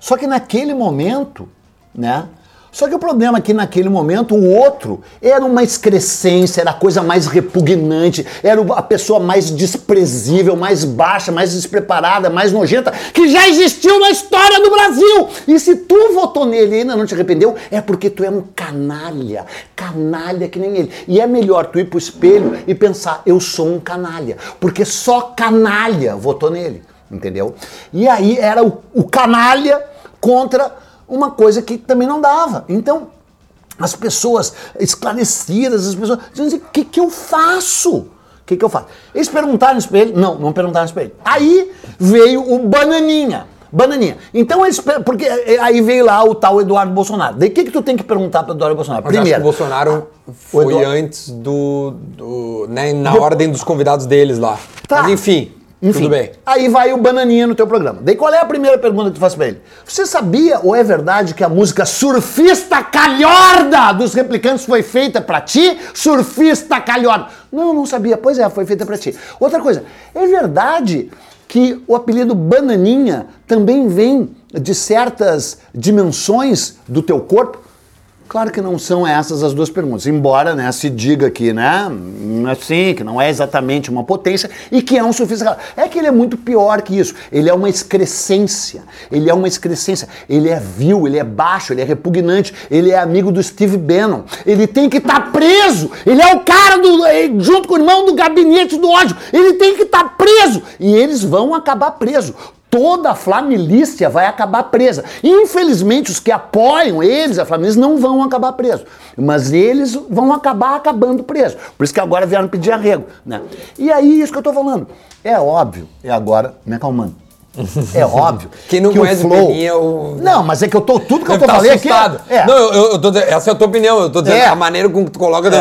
Só que naquele momento, né? Só que o problema é que naquele momento o outro era uma excrescência, era a coisa mais repugnante, era a pessoa mais desprezível, mais baixa, mais despreparada, mais nojenta que já existiu na história do Brasil. E se tu votou nele e ainda não te arrependeu, é porque tu é um canalha, canalha que nem ele. E é melhor tu ir pro espelho e pensar, eu sou um canalha, porque só canalha votou nele, entendeu? E aí era o, o canalha contra uma coisa que também não dava. Então, as pessoas esclarecidas, as pessoas assim, o que, que eu faço? O que, que eu faço? Eles perguntaram isso pra ele? Não, não perguntaram isso pra ele. Aí veio o Bananinha. Bananinha. Então eles. Porque eh, aí veio lá o tal Eduardo Bolsonaro. Daí o que, que tu tem que perguntar pro Eduardo Bolsonaro? Mas acho que Primeiro. o Bolsonaro foi Eduardo- antes do. do- né, na ordem dos convidados deles lá. Tá. Mas enfim. Enfim, Tudo bem. aí vai o bananinha no teu programa. Daí qual é a primeira pergunta que tu faz pra ele? Você sabia ou é verdade que a música Surfista Calhorda dos Replicantes foi feita pra ti? Surfista Calhorda. Não, não sabia. Pois é, foi feita pra ti. Outra coisa, é verdade que o apelido Bananinha também vem de certas dimensões do teu corpo? Claro que não são essas as duas perguntas, embora né, se diga que, né, assim, que não é exatamente uma potência e que é um surfista. É que ele é muito pior que isso. Ele é uma excrescência. Ele é uma excrescência. Ele é vil, ele é baixo, ele é repugnante, ele é amigo do Steve Bannon. Ele tem que estar preso. Ele é o cara do, eh, junto com o irmão do gabinete do ódio. Ele tem que estar preso. E eles vão acabar presos toda a família vai acabar presa. Infelizmente, os que apoiam eles, a família, não vão acabar presos. Mas eles vão acabar acabando presos. Por isso que agora vieram pedir arrego. Né? E aí, isso que eu tô falando. É óbvio, é agora, me acalmando. É <laughs> óbvio. Quem não que conhece o flow... Peninha, o- Não, mas é que eu tô. Tudo que eu Deve tô tá falando aqui. assustado. É, Não, eu, eu tô essa é a tua opinião. Eu tô dizendo É. a maneira com que tu coloca. É,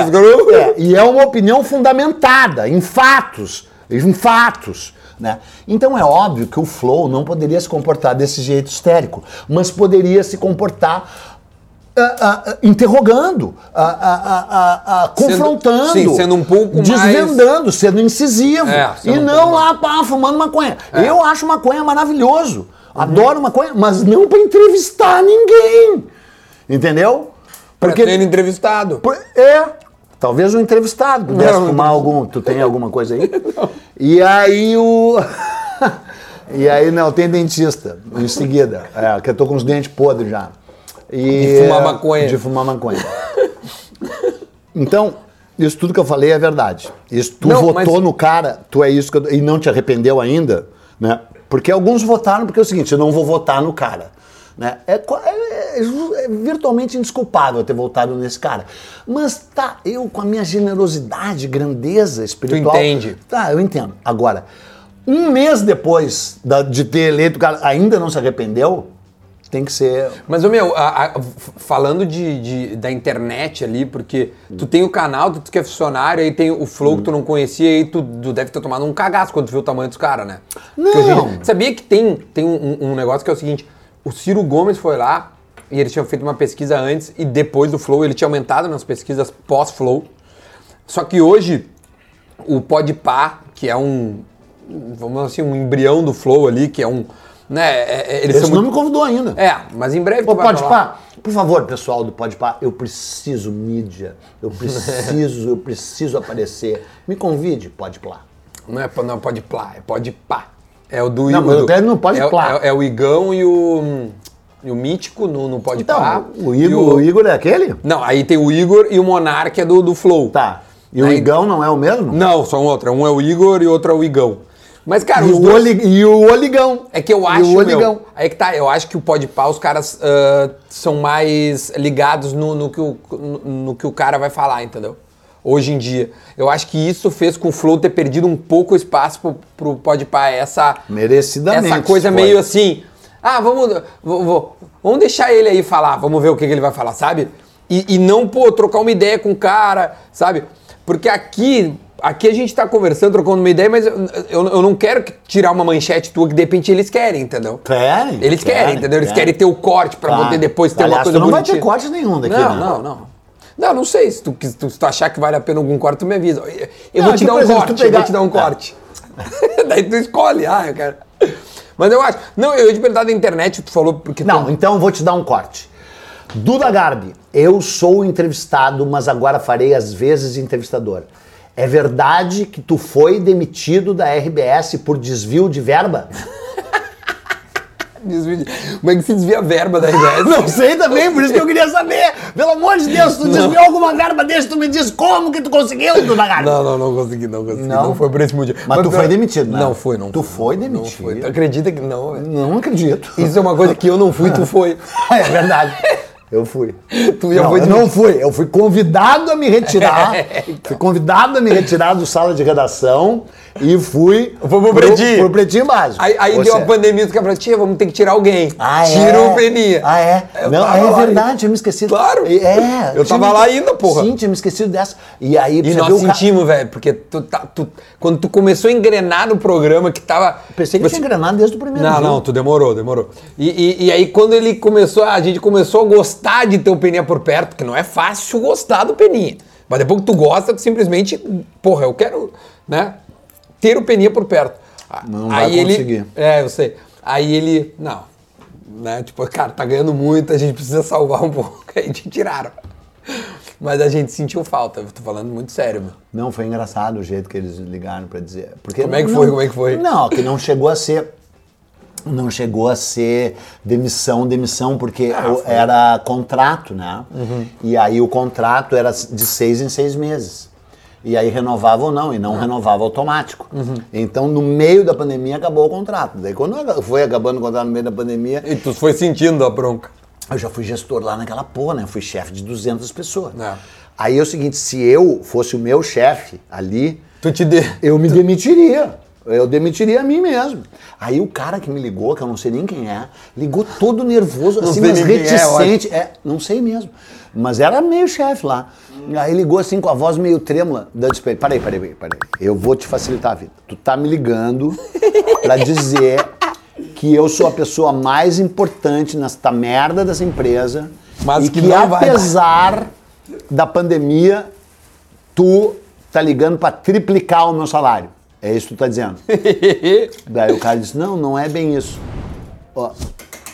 é, e é uma opinião fundamentada em fatos, em fatos. Né? Então é óbvio que o Flow não poderia se comportar desse jeito histérico, mas poderia se comportar ah, ah, interrogando, ah, ah, Sendo- confrontando, sim, sendo um pouco mais- desvendando, sendo incisivo É, sendo e um não lá pá, fumando maconha. É. Eu acho maconha maravilhoso, adoro maconha, mas não para entrevistar ninguém, entendeu? Pra ter entrevistado. É. Talvez um entrevistado pudesse Não, fumar não. algum. Tu tem alguma coisa aí? <laughs> E aí o. <laughs> e aí, não, tem dentista em seguida. É, que eu tô com os dentes podres já. E, De fumar maconha. De fumar maconha. Então, isso tudo que eu falei é verdade. Isso, tu Não, votou mas- no cara, tu é isso que eu- e não te arrependeu ainda, né? Porque alguns votaram porque é o seguinte, eu não vou votar no cara. Né? É, é- é é virtualmente indesculpável ter votado nesse cara. Mas tá, eu com a minha generosidade, grandeza espiritual. entende. Tá, eu entendo. Agora, um mês depois da- de ter eleito o cara, ainda não se arrependeu, tem que ser. Mas, meu, a- a- falando de, de- da internet ali, porque tu tem o canal, tu que é funcionário, aí tem o Flow que tu não conhecia, aí tu, tu deve ter tomado um cagaço quando tu viu o tamanho dos caras, né? Não. Gente- sabia que tem, tem um, um negócio que é o seguinte, o Ciro Gomes foi lá, e eles tinham feito uma pesquisa antes, e depois do Flow, ele tinha aumentado nas pesquisas pós-Flow, só que hoje, o Podpah, que é um, vamos assim, um embrião do Flow ali, que é um, né, é- é- eles Esse são não muito... me convidou ainda. É, mas em breve Ô, tu vai Pode falar. Pá, por favor, pessoal do Pode Pá, eu preciso mídia, eu preciso, eu preciso aparecer. Me convide, Pode Pá. Não é, não, pode plá, é pode pá. É o do Não, mas eu quero no Pode é, o- Plá. É, é o Igão e o, e o Mítico no, no pode plá. Então, o e Igor, o Igor é aquele? Não, aí tem o Igor e o Monark é do, do Flow. Tá. E o Aí- Igão não é o mesmo? Não, são outra. Um é o Igor e outro é o Igão. Mas, cara, E os o, dois... Oli- e o Oligão. É que eu E acho, o Oligão. meu, aí que tá, eu acho que o Podpah, os caras ah, são mais ligados no, no que o, no, no que o cara vai falar, entendeu? Hoje em dia. Eu acho que isso fez com o Flow ter perdido um pouco espaço pro, pro Podpah, essa... Merecidamente. Essa coisa meio assim, ah, vamos, vou- vamos deixar ele aí falar, vamos ver o que, que ele vai falar, sabe? E, e não, pô, trocar uma ideia com o cara, sabe? Porque aqui, aqui a gente tá conversando, trocando uma ideia, mas eu, eu, eu não quero que- tirar uma manchete tua que de repente eles querem, entendeu? Querem? Eles querem, entendeu? Eles querem ter o corte pra Claro. poder depois ter Aliás, uma coisa tu não vai bonitinha. ter corte nenhum daqui, Não, né? não, não. Não, não sei. Se tu, se tu achar que vale a pena algum corte, tu me avisa. Eu, eu Não, vou te que, dar um exemplo, corte, tu eu pegar- vou te dar um É. corte. <laughs> Daí tu escolhe, ah, eu quero. Mas eu acho. Não, eu ia te perguntar da internet, tu falou porque Não, tu, então eu vou te dar um corte. Duda Garbi, eu sou entrevistado, mas agora farei às vezes entrevistador. É verdade que tu foi demitido da RBS por desvio de verba? Como é que se desvia a verba da RBS? <laughs> Não sei também, por isso que eu queria saber. Pelo amor de Deus, tu desviou alguma verba desse, tu me diz como que tu conseguiu, Garbi. Não, não, não consegui, não consegui. Não, Não? foi por esse motivo. Mas tu foi demitido, né? Não foi, não. Tu foi, foi não. Demitido. foi. Tu acredita que não, velho? Não acredito. Isso é uma coisa que eu não fui, tu foi. <laughs> É verdade. Eu fui. Tu já não, foi eu não fui. Eu fui convidado a me retirar. <laughs> Fui convidado a me retirar do sala de redação e fui Foi pro Pretinho. pro Pretinho Básico. Aí, aí Ou deu a pandemia, caras falaram, tia, vamos ter que tirar alguém. Ah, é? Tira o Peninha. Ah, é? Eu não, é verdade, tinha me esquecido. Claro. É. Eu tava me- lá ainda, porra. Sim, tinha me esquecido dessa. E aí, E nós sentimos, velho, porque tu, tá- tu- quando tu começou a engrenar no programa que tava. Pensei que você- tinha engrenado desde o primeiro Não, não, tu demorou, demorou. E, e- e aí quando ele começou, a gente começou a gostar de ter o Peninha por perto, porque não é fácil gostar do Peninha. Mas depois que tu gosta, tu simplesmente, porra, eu quero, né, ter o Peninha por perto. Não vai aí ele, conseguir. É, eu sei. Aí ele, não, né, tipo, cara, tá ganhando muito, a gente precisa salvar um <laughs> pouco. Aí te tiraram. Mas a gente sentiu falta, eu tô falando muito sério, meu. Não, foi engraçado o jeito que eles ligaram pra dizer. Porque Como é que não- foi? Como é que foi? Não, que não chegou a ser. Não chegou a ser demissão, demissão, porque Ah, era contrato, né? Uhum. E aí o contrato era de seis em seis meses. E aí renovava ou não, e Ah. não renovava automático. Uhum. Então, no meio da pandemia, acabou o contrato. Daí, quando foi acabando o contrato no meio da pandemia, E tu foi sentindo a bronca. eu já fui gestor lá naquela porra, né? Eu fui chefe de 200 pessoas. É. Aí é o seguinte, se eu fosse o meu chefe ali, Tu te dê. eu me demitiria. Eu demitiria a mim mesmo. Aí o cara que me ligou, que eu não sei nem quem é, ligou todo nervoso, assim, mas é, reticente. É, não sei mesmo. Mas era meio chefe lá. Aí ligou assim com a voz meio trêmula. Disse pra ele, peraí, peraí, peraí. Eu vou te facilitar a vida. Tu tá me ligando pra dizer que eu sou a pessoa mais importante nesta merda dessa empresa. Mas e que que, não vai apesar da pandemia, tu tá ligando pra triplicar o meu salário. É isso que tu tá dizendo. <laughs> Daí o cara disse, não, não é bem isso. Ó,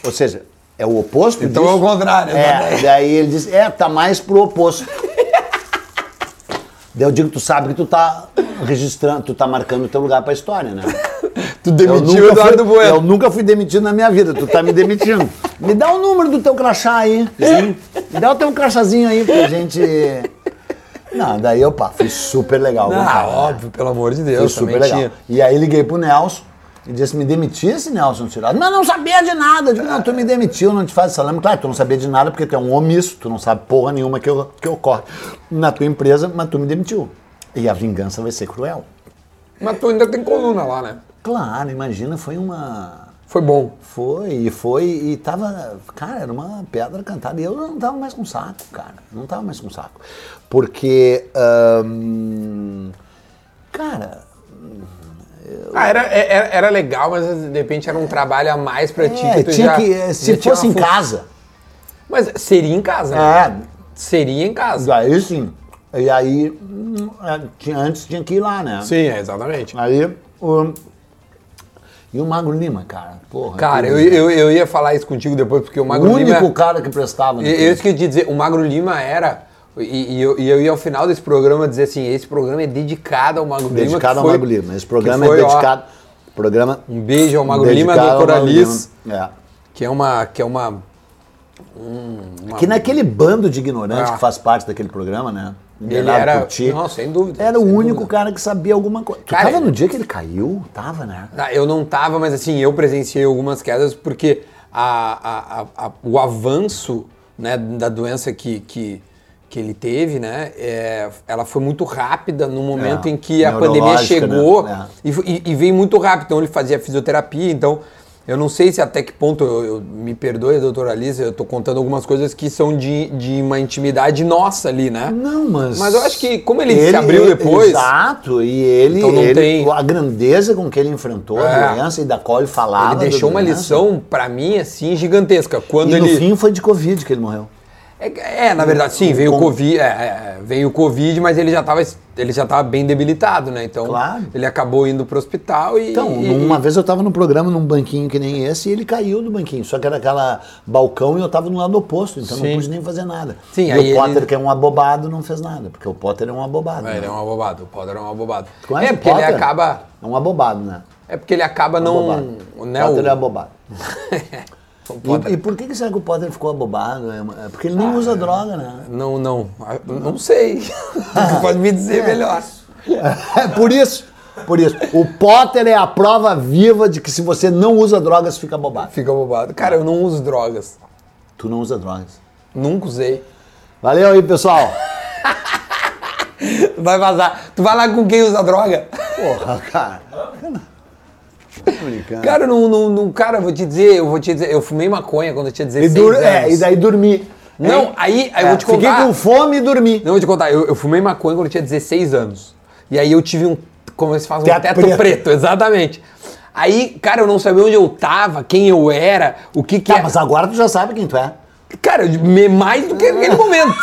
ou seja, é o oposto Então disso. é o contrário, É, daí ele disse, é, tá mais pro oposto. daí eu digo, tu sabe que tu tá registrando, tu tá marcando o teu lugar pra história, né? <laughs> Tu Eu demitiu o Eduardo fui, eu Bueno. nunca fui demitido na minha vida, tu tá me demitindo. Me dá o número do teu crachá aí. Sim. <laughs> Me dá o teu crachazinho aí pra gente. Não, daí eu, pá, fui super legal. Ah, né? óbvio, pelo amor de Deus, super também legal. tinha. E aí liguei pro Nelson e disse: me demitisse, Nelson Tirado. Mas não sabia de nada. Eu digo, não, tu me demitiu, não te faz salame. Claro, tu não sabia de nada porque tu é um omisso, tu não sabe porra nenhuma que, que ocorre na tua empresa, mas tu me demitiu. E a vingança vai ser cruel. Mas tu ainda tem coluna lá, né? Claro, imagina, foi uma. Foi bom. Foi, e foi, e tava. Cara, era uma pedra cantada. E eu não tava mais com saco, cara. Não tava mais com saco. Porque. ahn, cara, Ah, era, era, era legal, mas de repente era um trabalho a mais pra ti. é, que tu tinha já- que. já Se tinha fosse em casa. Mas seria em casa, né? É, Seria em casa. Aí sim. E aí, hum, é, antes tinha que ir lá, né? Sim, é, exatamente. Aí, o, e o Magro Lima, cara? Porra. Cara, eu, eu, eu ia falar isso contigo depois, porque o o Magro único Lima... cara que prestava. Eu eu ia te dizer, o Magro Lima era... E, e eu, e eu ia ao final desse programa dizer assim, esse programa é dedicado ao Magro Lima. que dedicado ao foi- Magro Lima. Esse programa que foi, é ó, dedicado. programa um beijo ao Magro Lima, dedicado ao doutora Liz, Lima. É. que é uma... Que é uma, um- uma Que naquele bando de ignorantes Ah. que faz parte daquele programa, né? Ele era... Não, sem dúvida. era o sem único dúvida. cara que sabia alguma coisa. Tu Cara, tava no dia que ele caiu? Tava, né? Ah, Eu não tava, mas assim, eu presenciei algumas quedas porque a, a- a- o avanço né, da doença que, que, que ele teve, né, é, ela foi muito rápida no momento É, em que a pandemia neurológica, chegou né? e, e- e veio muito rápido. Então ele fazia fisioterapia, então eu não sei se até que ponto, eu, eu- me perdoe, doutora Alice, eu tô contando algumas coisas que são de, de uma intimidade nossa ali, né? Não, mas. Mas eu acho que como ele se abriu depois- Exato, e ele. Então não ele- tem- A grandeza com que ele enfrentou É. a doença e da qual ele falava. Ele deixou uma doença. lição, pra mim, assim, gigantesca. Quando E no ele... fim foi de Covid que ele morreu. É, é, na verdade, sim, veio o Covid, é, é, veio o Covid, mas ele já estava ele já tava bem debilitado, né? Então, Claro. ele acabou indo pro hospital e... Então, e- uma vez eu tava num programa num banquinho que nem esse e ele caiu do banquinho. Só que era aquela balcão e eu tava no lado oposto, então Sim. não pude nem fazer nada. Sim, e aí o Potter, ele- que é um abobado, não fez nada, porque o Potter é um abobado. É, né? ele é um abobado, o Potter é um abobado. Conhece É, o porque ele Potter? acaba... É um abobado, né? É porque ele acaba não... Abobado. Né, Potter o- é abobado. <laughs> o E, Potter- e por que, que será que o Potter ficou abobado? É é porque ele nem Ah, usa droga, né? Não, não, ah, não sei. <laughs> Tu pode me dizer melhor. É por isso. Por isso. O Potter é a prova viva de que se você não usa drogas, fica abobado. Fica abobado. Cara, eu não uso drogas. Tu não usa drogas. Nunca usei. Valeu aí, pessoal. Vai vazar. Tu vai lá com quem usa droga? Porra, cara. Brincando. Cara, não, não, não- cara, eu vou te dizer, eu vou te dizer, eu fumei maconha quando eu tinha e, 16 dur- anos. é, e daí dormi. Não, Hein? aí, aí eu É, vou te Fiquei contar. com fome e dormi. Não, eu vou te contar, eu, eu fumei maconha quando eu tinha 16 anos. E aí eu tive um, como se faz, um Teto teto, preto. preto. exatamente. Aí, cara, eu não sabia onde eu tava, quem eu era, o que que Tá, é. mas agora tu já sabe quem tu é. Cara, mais do que naquele momento.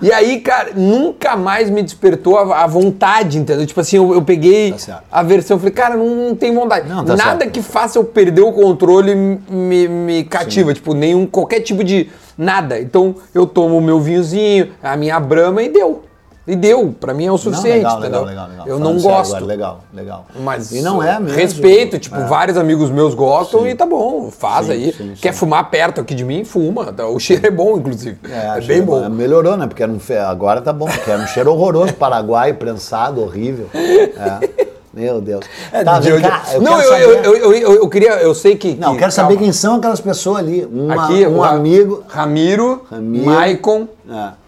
E aí, cara, nunca mais me despertou a, a vontade, entendeu? Tipo assim, eu, eu peguei Tá a versão, falei, cara, não, não tem vontade. Não, tá Nada certo. que faça eu perder o controle me, me cativa, tipo, nenhum, qualquer tipo de nada. Então, eu tomo o meu vinhozinho, a minha brama e deu. E deu, pra mim é o suficiente, legal, entendeu? legal, legal, legal. Eu Falando não gosto. agora, legal, legal. Mas e não é mesmo. Respeito, tipo, É. vários amigos meus gostam e tá bom, faz Sim, aí. sim, Quer sim. fumar perto aqui de mim, fuma. O cheiro é bom, inclusive. É, acho bem que bom. Melhorou, né? Porque era um fe... agora tá bom, porque era um cheiro horroroso, Paraguai, prensado, horrível. É. Meu Deus. Tá, De cá, eu não, eu, saber- eu, eu, eu- eu queria, eu sei que. Não, eu que- quero saber calma. quem são aquelas pessoas ali. Uma- Aqui, um amigo. Ramiro, Ramiro. Maicon, É.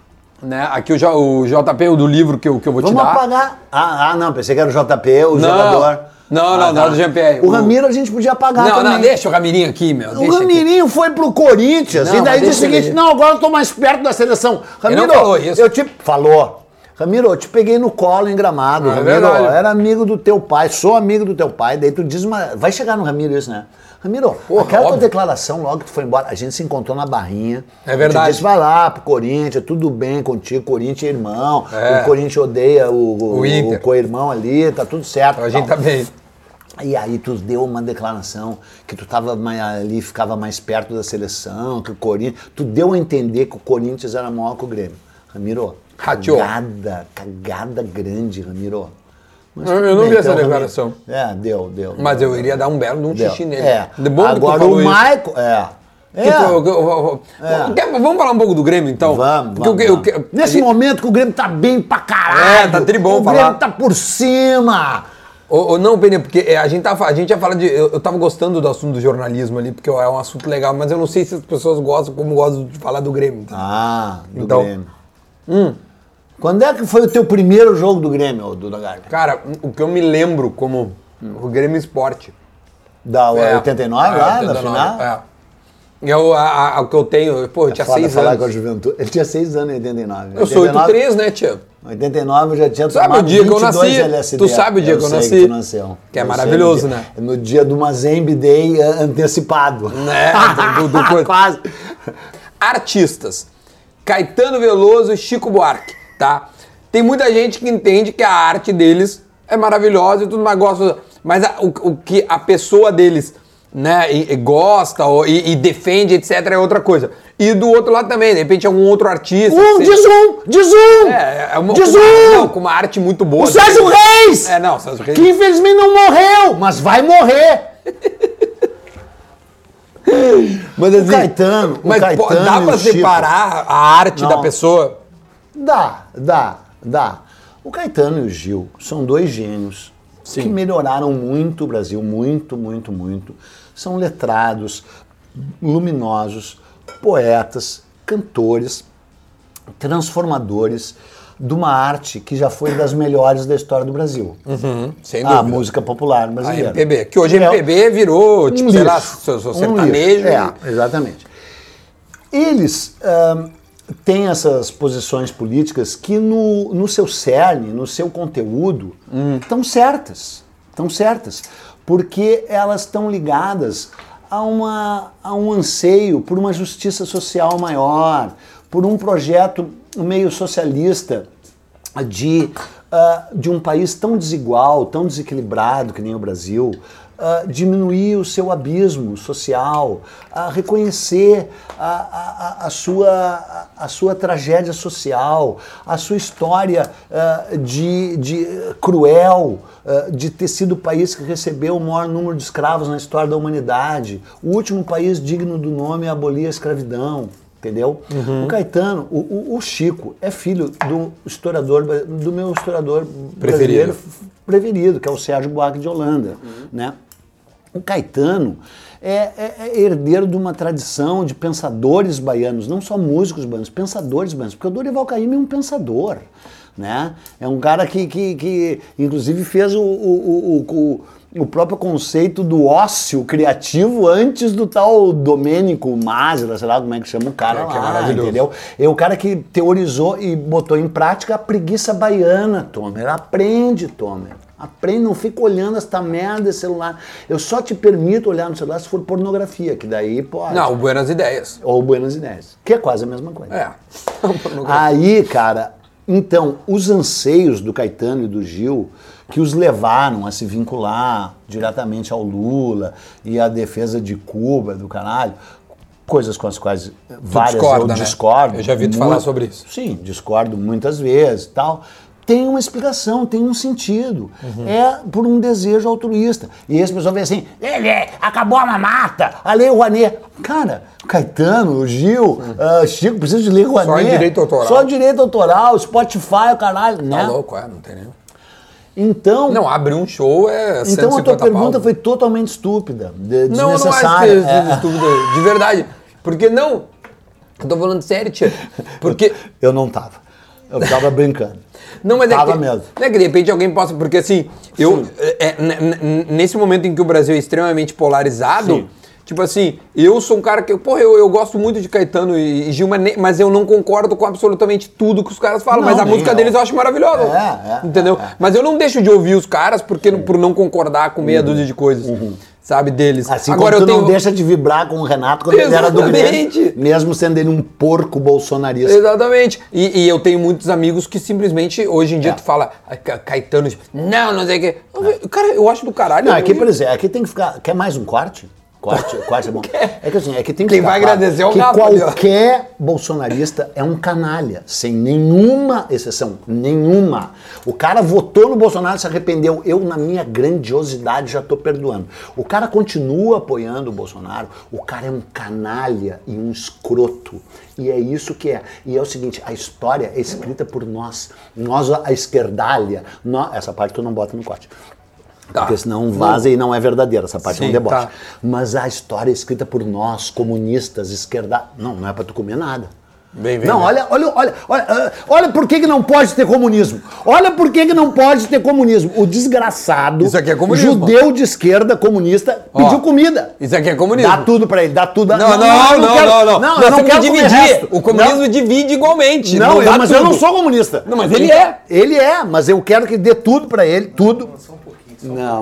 né? Aqui o, J- o JP, o do livro que eu, que eu vou Vamos te dar. apagar. Ah, ah, não, pensei que era o JP, o Não. jogador. Não, não, Ah, não, do Jean-Pierre. O O- Ramiro a gente podia apagar Não, também. não, deixa o Ramirinho aqui, meu. O deixa aqui. Ramirinho foi pro Corinthians Não, e daí disse o seguinte: ele. não, agora eu tô mais perto da seleção. Ele Ramiro, não falou isso. eu te. Falou. Ramiro, eu te peguei no colo em gramado. Ah, é Ramiro, verdade. era amigo do teu pai, sou amigo do teu pai. Daí tu diz uma. Vai chegar no Ramiro isso, né? Ramiro, Porra, aquela tua óbvio. declaração logo que tu foi embora, a gente se encontrou na barrinha. É verdade. Disse, vai lá pro Corinthians, tudo bem contigo, Corinthians é irmão. É. O Corinthians odeia o, o, O o co-irmão ali, tá tudo certo. A gente tal. tá bem. E aí tu deu uma declaração que tu tava mais ali, ficava mais perto da seleção, que o Corinthians. Tu deu a entender que o Corinthians era maior que o Grêmio. Ramiro, Rateou. cagada, cagada grande, Ramiro. Mas Eu- eu não bem, vi essa Ramiro. declaração. É, deu, deu. Mas deu, eu iria dar um belo de um deu. xixi nele. É. De bom Agora o isso. Maico. É. É. Quer- Vamos falar um pouco do Grêmio, então? Vamos, vamos, eu- vamos. eu- Nesse gente- momento que o Grêmio tá bem pra caralho. É, tá tribom O falar. Grêmio tá por cima. Ô, não, Penha, porque é, a gente, tava, a gente ia falar de. Eu, eu tava gostando do assunto do jornalismo ali, porque é um assunto legal, mas eu não sei se as pessoas gostam como gostam de falar do Grêmio. entendeu? Ah, do Então. Grêmio. Quando é que foi o teu primeiro jogo do Grêmio, Duda Garbi? Cara, o que eu me lembro como o Grêmio Esporte. Da É, 89 é, lá, 89, na final? É. Eu, a, a- o que eu tenho, pô, eu tinha É Foda seis falar anos. com a juventude. Ele tinha 6 anos em 89. Eu sou 89, 83, né, tia? 89 eu já tinha Sabe o dia que eu 22 nasci? LSD. Tu sabe o dia que eu nasci? tu nasceu. Que é Eu maravilhoso, né? No dia do Mazembe Day antecipado. Né, <laughs> do- do- do- Quase. Artistas. Caetano Veloso e Chico Buarque, tá? Tem muita gente que entende que a arte deles é maravilhosa e tudo mais gosta, mas a- o, o que a pessoa deles, né, e- e gosta ou- e, e defende, etc, é outra coisa. E do outro lado também, de repente algum outro artista. Um, que diz seja- um, diz um! É, é uma, diz com, um! não, com uma arte muito boa. O Sérgio Reis! É, não, Sérgio Reis. Que infelizmente não morreu, mas vai morrer. <laughs> Mas, O Caetano, o mas pô, Caetano dá pra o Chico. separar a arte Não. da pessoa? Dá, dá, dá. O Caetano e o Gil são dois gênios Sim. que melhoraram muito o Brasil, muito, muito, muito. São letrados, luminosos, poetas, cantores, transformadores de uma arte que já foi das melhores da história do Brasil. Sem A dúvida. música popular A brasileira. MPB. Que hoje a É, MPB virou, tipo, um sei lá, lixo. seu, Um sertanejo. lixo. É, exatamente. Eles têm essas posições políticas que no, no seu cerne, no seu conteúdo, estão certas. Estão certas. Porque elas estão ligadas a, uma, a um anseio por uma justiça social maior, por um projeto meio socialista de, ah, de um país tão desigual, tão desequilibrado que nem o Brasil, ah, diminuir o seu abismo social, a reconhecer a, a- a- sua, a, a sua tragédia social, a sua história ah, de, de cruel, ah, de ter sido o país que recebeu o maior número de escravos na história da humanidade, o último país digno do nome a abolir a escravidão entendeu? O Caetano, o, o- o Chico, é filho do historiador, do meu historiador brasileiro f- preferido, que é o Sérgio Buarque de Holanda, né? O Caetano é, é- é herdeiro de uma tradição de pensadores baianos, não só músicos baianos, pensadores baianos, porque o Dorival Caymmi é um pensador. né? É um cara que, que, que inclusive fez o, o, o, o, o próprio conceito do ócio criativo antes do tal Domênico Mazra, sei lá como é que chama o cara É, que é maravilhoso. entendeu? É o cara que teorizou e botou em prática a preguiça baiana, Tomer. Aprende, Tomer. Aprende, não fica olhando esta merda desse celular. Eu só te permito olhar no celular se for pornografia, que daí pode. Não, buenas ideias. Ou Buenas Ideias, que é quase a mesma coisa. É. <laughs> Aí, cara, então, os anseios do Caetano e do Gil, que os levaram a se vincular diretamente ao Lula e à defesa de Cuba, do caralho, coisas com as quais várias discorda, eu né? discordo. Eu já vi tu falar sobre isso. Sim, discordo muitas vezes e tal. Tem uma explicação, tem um sentido. Uhum. É por um desejo altruísta. E esse pessoal vê assim, ele acabou a mamata, a Lei Rouanet. Cara, Caetano, o Gil, ah, Chico, precisa de Lei Rouanet. Só em direito autoral. Só direito autoral, Spotify, o caralho, Tá né? louco, é, não tem nem. Então, Não, abrir um show é então a 150 tua pergunta pau. foi totalmente estúpida, de- Não, não acho que desnecessária. seja É. estúpido, de verdade. Porque não. Eu tô falando sério, tia. Porque. Eu não tava. Eu tava brincando. Não, mas é Tava que, mesmo. não é que de repente alguém possa. Porque assim, eu. é, n- nesse momento em que o Brasil é extremamente polarizado. Sim. Tipo assim, eu sou um cara que. Porra, eu, eu gosto muito de Caetano e, e Gil, mas, eu não concordo com absolutamente tudo que os caras falam. Não, mas a música eu. deles eu acho maravilhosa. É, é, entendeu? Mas eu não deixo de ouvir os caras porque, por não concordar com meia dúzia de coisas. Sabe, deles. Uhum. Assim Agora como tu eu tenho. não deixa de vibrar com o Renato quando ele era do Exatamente. Grêmio, mesmo sendo ele um porco bolsonarista. Exatamente. E, e eu tenho muitos amigos que simplesmente, hoje em dia, É. tu fala, "Ai, Ca- Caetano, não, não sei o quê. Eu- Cara, eu acho do caralho. Não, aqui, por exemplo, aqui tem que ficar. Quer mais um corte? Corte, corte é bom. É que assim, é que tem que Quem vai agradecer é o que qualquer bolsonarista é um canalha, sem nenhuma exceção, nenhuma. O cara votou no Bolsonaro, se arrependeu. Eu, na minha grandiosidade, já tô perdoando. O cara continua apoiando o Bolsonaro. O cara é um canalha e um escroto. E é isso que é. E é o seguinte, a história é escrita por nós. Nós, a esquerdalha. nó- essa parte tu não bota no corte. Tá. Porque senão vaza e não é verdadeira, essa parte é um Sim, deboche. tá. Mas a história é escrita por nós, comunistas, esquerda. Não, não é pra tu comer nada. Bem, bem, não, bem. olha, olha, olha, olha, ah, olha por que, que não pode ter comunismo. Olha por que, que não pode ter comunismo. O desgraçado, Isso aqui é comunismo. judeu de esquerda comunista, Ó, pediu comida. Isso aqui é comunismo. Dá tudo pra ele, dá tudo. Não, não, não, eu não, quero- não, não. Não, eu não temos quero dividir. O comunismo Não. divide igualmente. Não, eu- mas eu tudo. não sou comunista. Não, mas ele é. Ele é, mas eu quero que dê tudo pra ele, tudo. Não,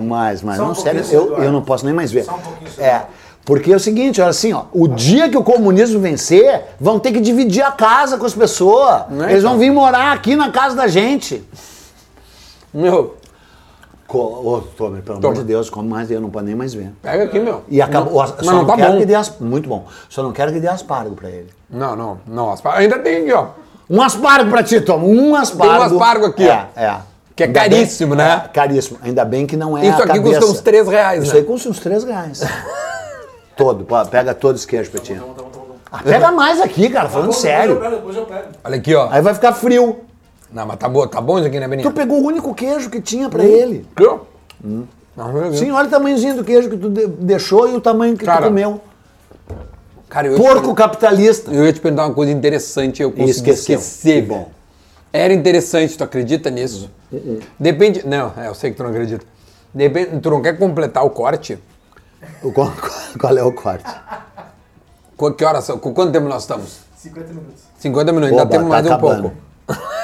mais, mais. Só um Não, sério, pouquinho, eu, eu não posso nem mais ver. Só um pouquinho. É. Porque é o seguinte, olha assim, ó, o dia que o comunismo vencer, vão ter que dividir a casa com as pessoas. Não é, Eles vão cara? vir morar aqui na casa da gente. Meu, Co Tomer, pelo Toma. amor de Deus, come mais, eu não posso nem mais ver. pega aqui, meu. E acabou. Não, só mas não tá quero bom. que dê as- Muito bom. Só não quero que dê aspargo pra ele. Não, não, não. aspa- Ainda tem aqui, ó. Um aspargo pra ti, Tom. Um aspargo. aspargo aqui, é, ó. É. Que é Ainda caríssimo, bem- né? É, caríssimo. Ainda bem que não é Isso a aqui cabeça. custa uns 3 reais, Isso né? aí custa uns 3 reais. <laughs> Todo. pô, Pega todos os queijos, Petinho. Ah, pega mais aqui, cara. Falando Depois eu sério. pego, Depois eu pego. Olha aqui, ó. Aí vai ficar frio. Não, mas tá bom, tá bom isso aqui, né, Tu Beninho? pegou o único queijo que tinha pra ele. Ó. Não, meu Deus. Sim, olha o tamanhozinho do queijo que tu de- deixou e o tamanho que Cara, tu comeu. Cara, te Porco perguntar, capitalista. eu ia te perguntar uma coisa interessante, eu consegui esqueceu. esquecer. Que bom. Era interessante, tu acredita nisso? Depende. Não, é, eu sei que tu não acredita. Depende, tu não quer completar o corte? O- Qual, <laughs> qual é o corte? Qu- Que horas são? Com quanto tempo nós estamos? 50 minutos. 50 minutos, ainda temos tá mais um acabando. pouco. <laughs>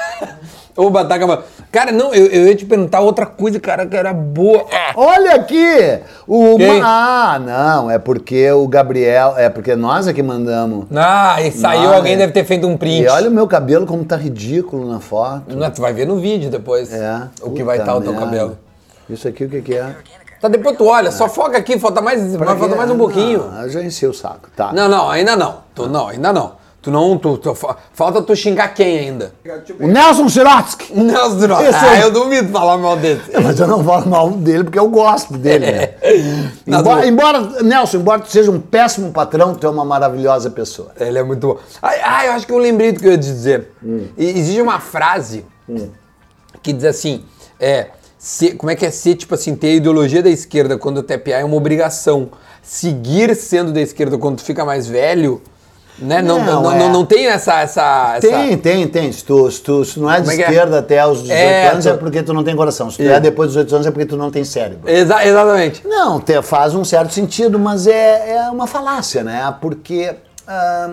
Oba, tá acabando. Cara, não, eu, eu ia te perguntar outra coisa, cara, que era boa. Ah, Olha aqui! O Quem? Ah, não, é porque o Gabriel. É porque nós é que mandamos. Ah, e saiu, Não, alguém é. deve ter feito um print. E olha o meu cabelo como tá ridículo na foto. Não, tu vai ver no vídeo depois É. o que vai Puta estar o teu cabelo. Isso aqui o que, que é? Tá, depois tu olha, só foca aqui, falta mais, falta mais um pouquinho. Ah, eu já enchi o saco. Tá. Não, não, ainda não. Tu não, ainda não. Tu não, tu, tu- fa- falta tu xingar quem ainda? O Nelson Sirotsky! Tu não. Esse Ah, é- eu duvido falar mal dele. Mas eu não falo mal dele porque eu gosto dele, né? <laughs> Não, embora, tu- embora, Nelson, embora tu seja um péssimo patrão, tu é uma maravilhosa pessoa. Ele é muito bom. Ai, eu acho que eu lembrei do que eu ia te dizer. E- existe uma frase que diz assim: é, ser- como é que é ser, tipo assim, ter a ideologia da esquerda quando tu é PA é uma obrigação. Seguir sendo da esquerda quando tu fica mais velho Né? Não, Não, não, é. não, não tem essa. essa, essa- Tem, tem, tem. Se tu, se tu se não é de é é? esquerda até os 18 É, anos, é tu- porque tu não tem coração. Se tu é depois dos 18 anos, é porque tu não tem cérebro. Exa- exatamente. Não, te- faz um certo sentido, mas é, é uma falácia, né? Porque ah,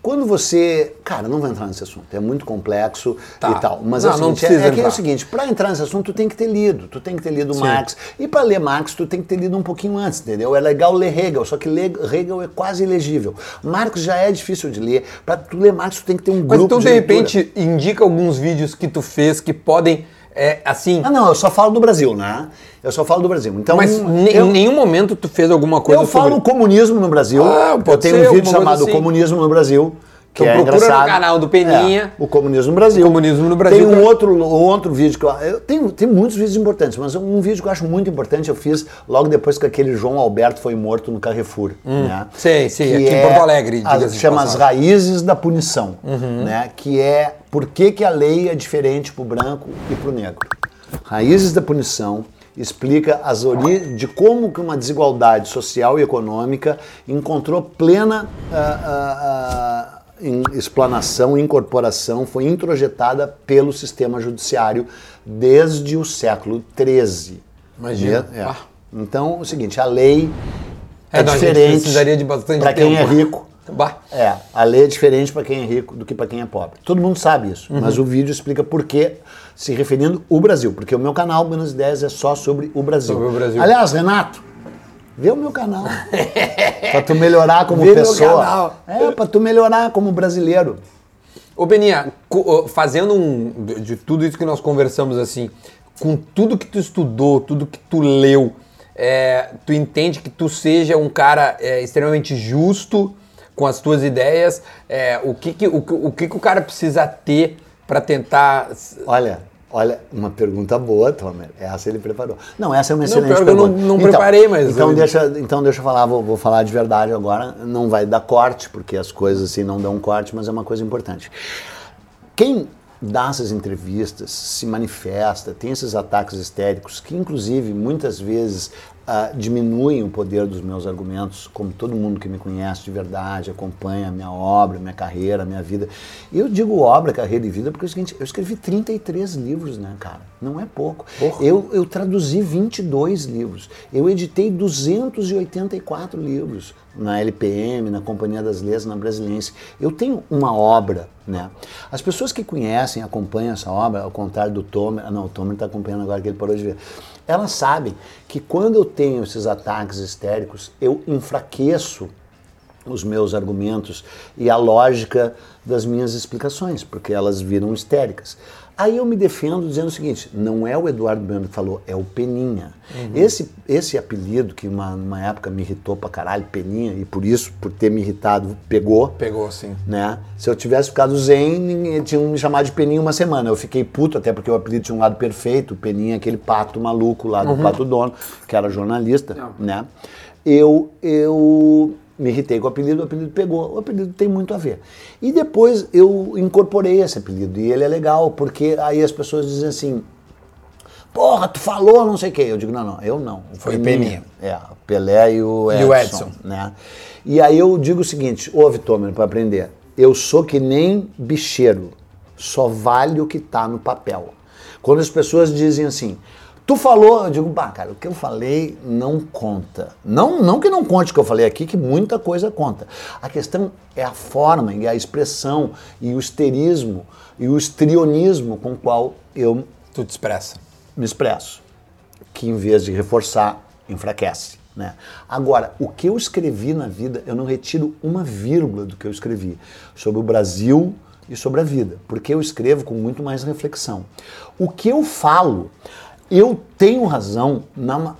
quando você. Cara, não vou entrar nesse assunto, é muito complexo Tá. e tal. Mas Não, é, o não seguinte, é, é que é o seguinte: para entrar nesse assunto, tu tem que ter lido. Tu tem que ter lido Marx. E para ler Marx, tu tem que ter lido um pouquinho antes, entendeu? É legal ler Hegel, só que ler Hegel é quase ilegível. Marx já é difícil de ler. Para tu ler Marx, tu tem que ter um Mas grupo então, de, leitura. repente, indica alguns vídeos que tu fez que podem, é, assim. Ah, não, eu só falo do Brasil, né? Eu só falo do Brasil. Então, mas eu- em nenhum momento tu fez alguma coisa Eu falo sobre. comunismo no Brasil. Ah, eu tenho ser, um vídeo chamado assim. Comunismo no Brasil. Que Então é procura no engraçado. canal do Peninha. É, o Comunismo no Brasil. Comunismo no Brasil Tem um pra- outro, um outro vídeo que eu, eu tenho, tem muitos vídeos importantes, mas um vídeo que eu acho muito importante eu fiz logo depois que aquele João Alberto foi morto no Carrefour. Né? sei, sei, Que aqui em Porto Alegre, as- Chama as raízes da punição, né? Que é por que, que a lei é diferente para o branco e para o negro. Raízes da punição explica as ori de como que uma desigualdade social e econômica encontrou plena ah, ah, em explanação, incorporação, foi introjetada pelo sistema judiciário desde o século XIII. Imagina. É. Ah. Então, é o seguinte, a lei é, É, não, diferente precisaria de bastante para quem é rico. Bah. É, a lei é diferente para quem é rico do que para quem é pobre. Todo mundo sabe isso, Uhum. mas o vídeo explica por quê, se referindo ao Brasil, porque o meu canal Buenas Ideias é só sobre o Brasil. Sobre o Brasil. Aliás, Renato, vê o meu canal. <laughs> para tu melhorar como Vê meu pessoa. canal. É, para tu melhorar como brasileiro. Ô Beninha, fazendo um. De de tudo isso que nós conversamos assim, com tudo que tu estudou, tudo que tu leu, é, tu entende que tu seja um cara é, extremamente justo com as tuas ideias? É, o que, que, o, o que, que o cara precisa ter para tentar. Olha, olha, uma pergunta boa, Tomer. Essa ele preparou. Não, essa é uma Não, excelente pior que eu não- pergunta. não preparei, mas Então eu- deixa, então deixa eu falar, vou, vou falar de verdade agora. Não vai dar corte, porque as coisas assim não dão corte, mas é uma coisa importante. Quem dá essas entrevistas, se manifesta, tem esses ataques histéricos, que inclusive muitas vezes ah, diminuem o poder dos meus argumentos, como todo mundo que me conhece de verdade, acompanha a minha obra, minha carreira, minha vida. E eu digo obra, carreira e vida porque é o seguinte, eu escrevi 33 livros, né, cara? Não é pouco. Eu, eu traduzi 22 livros. Eu editei 284 livros na LPM, na Companhia das Letras, na Brasiliense. Eu tenho uma obra, né? As pessoas que conhecem, acompanham essa obra, ao contrário do Tomer, ah, não, o Tomer está acompanhando agora que ele parou de ver. Elas sabem que quando eu tenho esses ataques histéricos, eu enfraqueço os meus argumentos e a lógica das minhas explicações, porque elas viram histéricas. Aí eu me defendo dizendo o seguinte: não é o Eduardo Bueno que falou, é o Peninha. Esse, esse apelido que uma, uma época me irritou pra caralho, Peninha, e por isso, por ter me irritado, pegou. Pegou, sim. Né? Se eu tivesse ficado zen, tinha me chamado de Peninha uma semana. Eu fiquei puto, até porque o apelido tinha um lado perfeito. O Peninha, aquele pato maluco lá do Pato Dono, que era jornalista, né? Eu, eu me irritei com o apelido, o apelido pegou. O apelido tem muito a ver. E depois eu incorporei esse apelido, e ele é legal, porque aí as pessoas dizem assim, porra, tu falou não sei o quê. Eu digo, não, não, eu não. Foi o minha. Peninha. É, Pelé e o E Edson. o Edson. Né? E aí eu digo o seguinte, ouve, Tomer, para aprender. Eu sou que nem bicheiro, só vale o que tá no papel. Quando as pessoas dizem assim, tu falou, eu digo, bah, cara, o que eu falei não conta. Não, não que não conte o que eu falei aqui, que muita coisa conta. A questão é a forma e a expressão e o esterismo e o estrionismo com o qual eu Tu te expressa. me expresso, que em vez de reforçar, enfraquece. Né? Agora, o que eu escrevi na vida, eu não retiro uma vírgula do que eu escrevi sobre o Brasil e sobre a vida, porque eu escrevo com muito mais reflexão. O que eu falo, eu tenho razão na-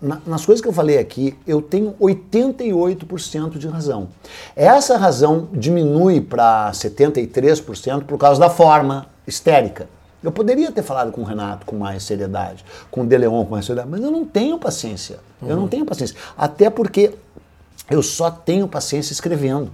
na- nas coisas que eu falei aqui, eu tenho 88% de razão. Essa razão diminui para 73% por causa da forma histérica. Eu poderia ter falado com o Renato com mais seriedade, com o Deleon com mais seriedade, mas eu não tenho paciência. Eu não tenho paciência. Até porque eu só tenho paciência escrevendo,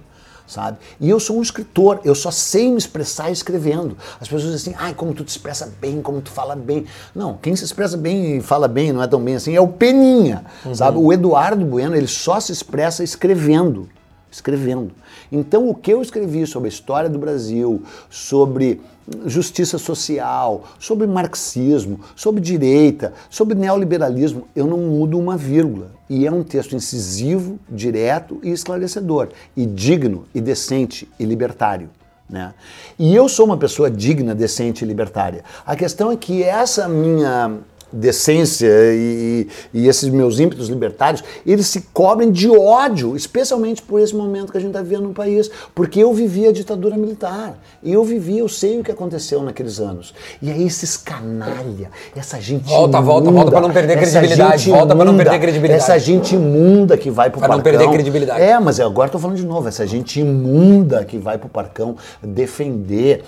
sabe? E eu sou um escritor, eu só sei me expressar escrevendo. As pessoas dizem assim, ai, como tu te expressa bem, como tu fala bem. Não, quem se expressa bem e fala bem, não é tão bem assim, é o Peninha, sabe? O Eduardo Bueno, ele só se expressa escrevendo. Escrevendo. Então, o que eu escrevi sobre a história do Brasil, sobre justiça social, sobre marxismo, sobre direita, sobre neoliberalismo, eu não mudo uma vírgula. E é um texto incisivo, direto e esclarecedor, e digno, e decente, e libertário. Né? E eu sou uma pessoa digna, decente e libertária. A questão é que essa minha decência e, e, esses meus ímpetos libertários, eles se cobrem de ódio, especialmente por esse momento que a gente está vivendo no país, porque eu vivi a ditadura militar, e eu vivi, eu sei o que aconteceu naqueles anos. E aí esses canalha, essa gente Volta, imunda, volta, volta para não perder credibilidade, volta para não perder credibilidade. Essa gente imunda que vai Pra não parcão. perder credibilidade. É, mas agora estou falando de novo, essa gente imunda que vai pro parcão defender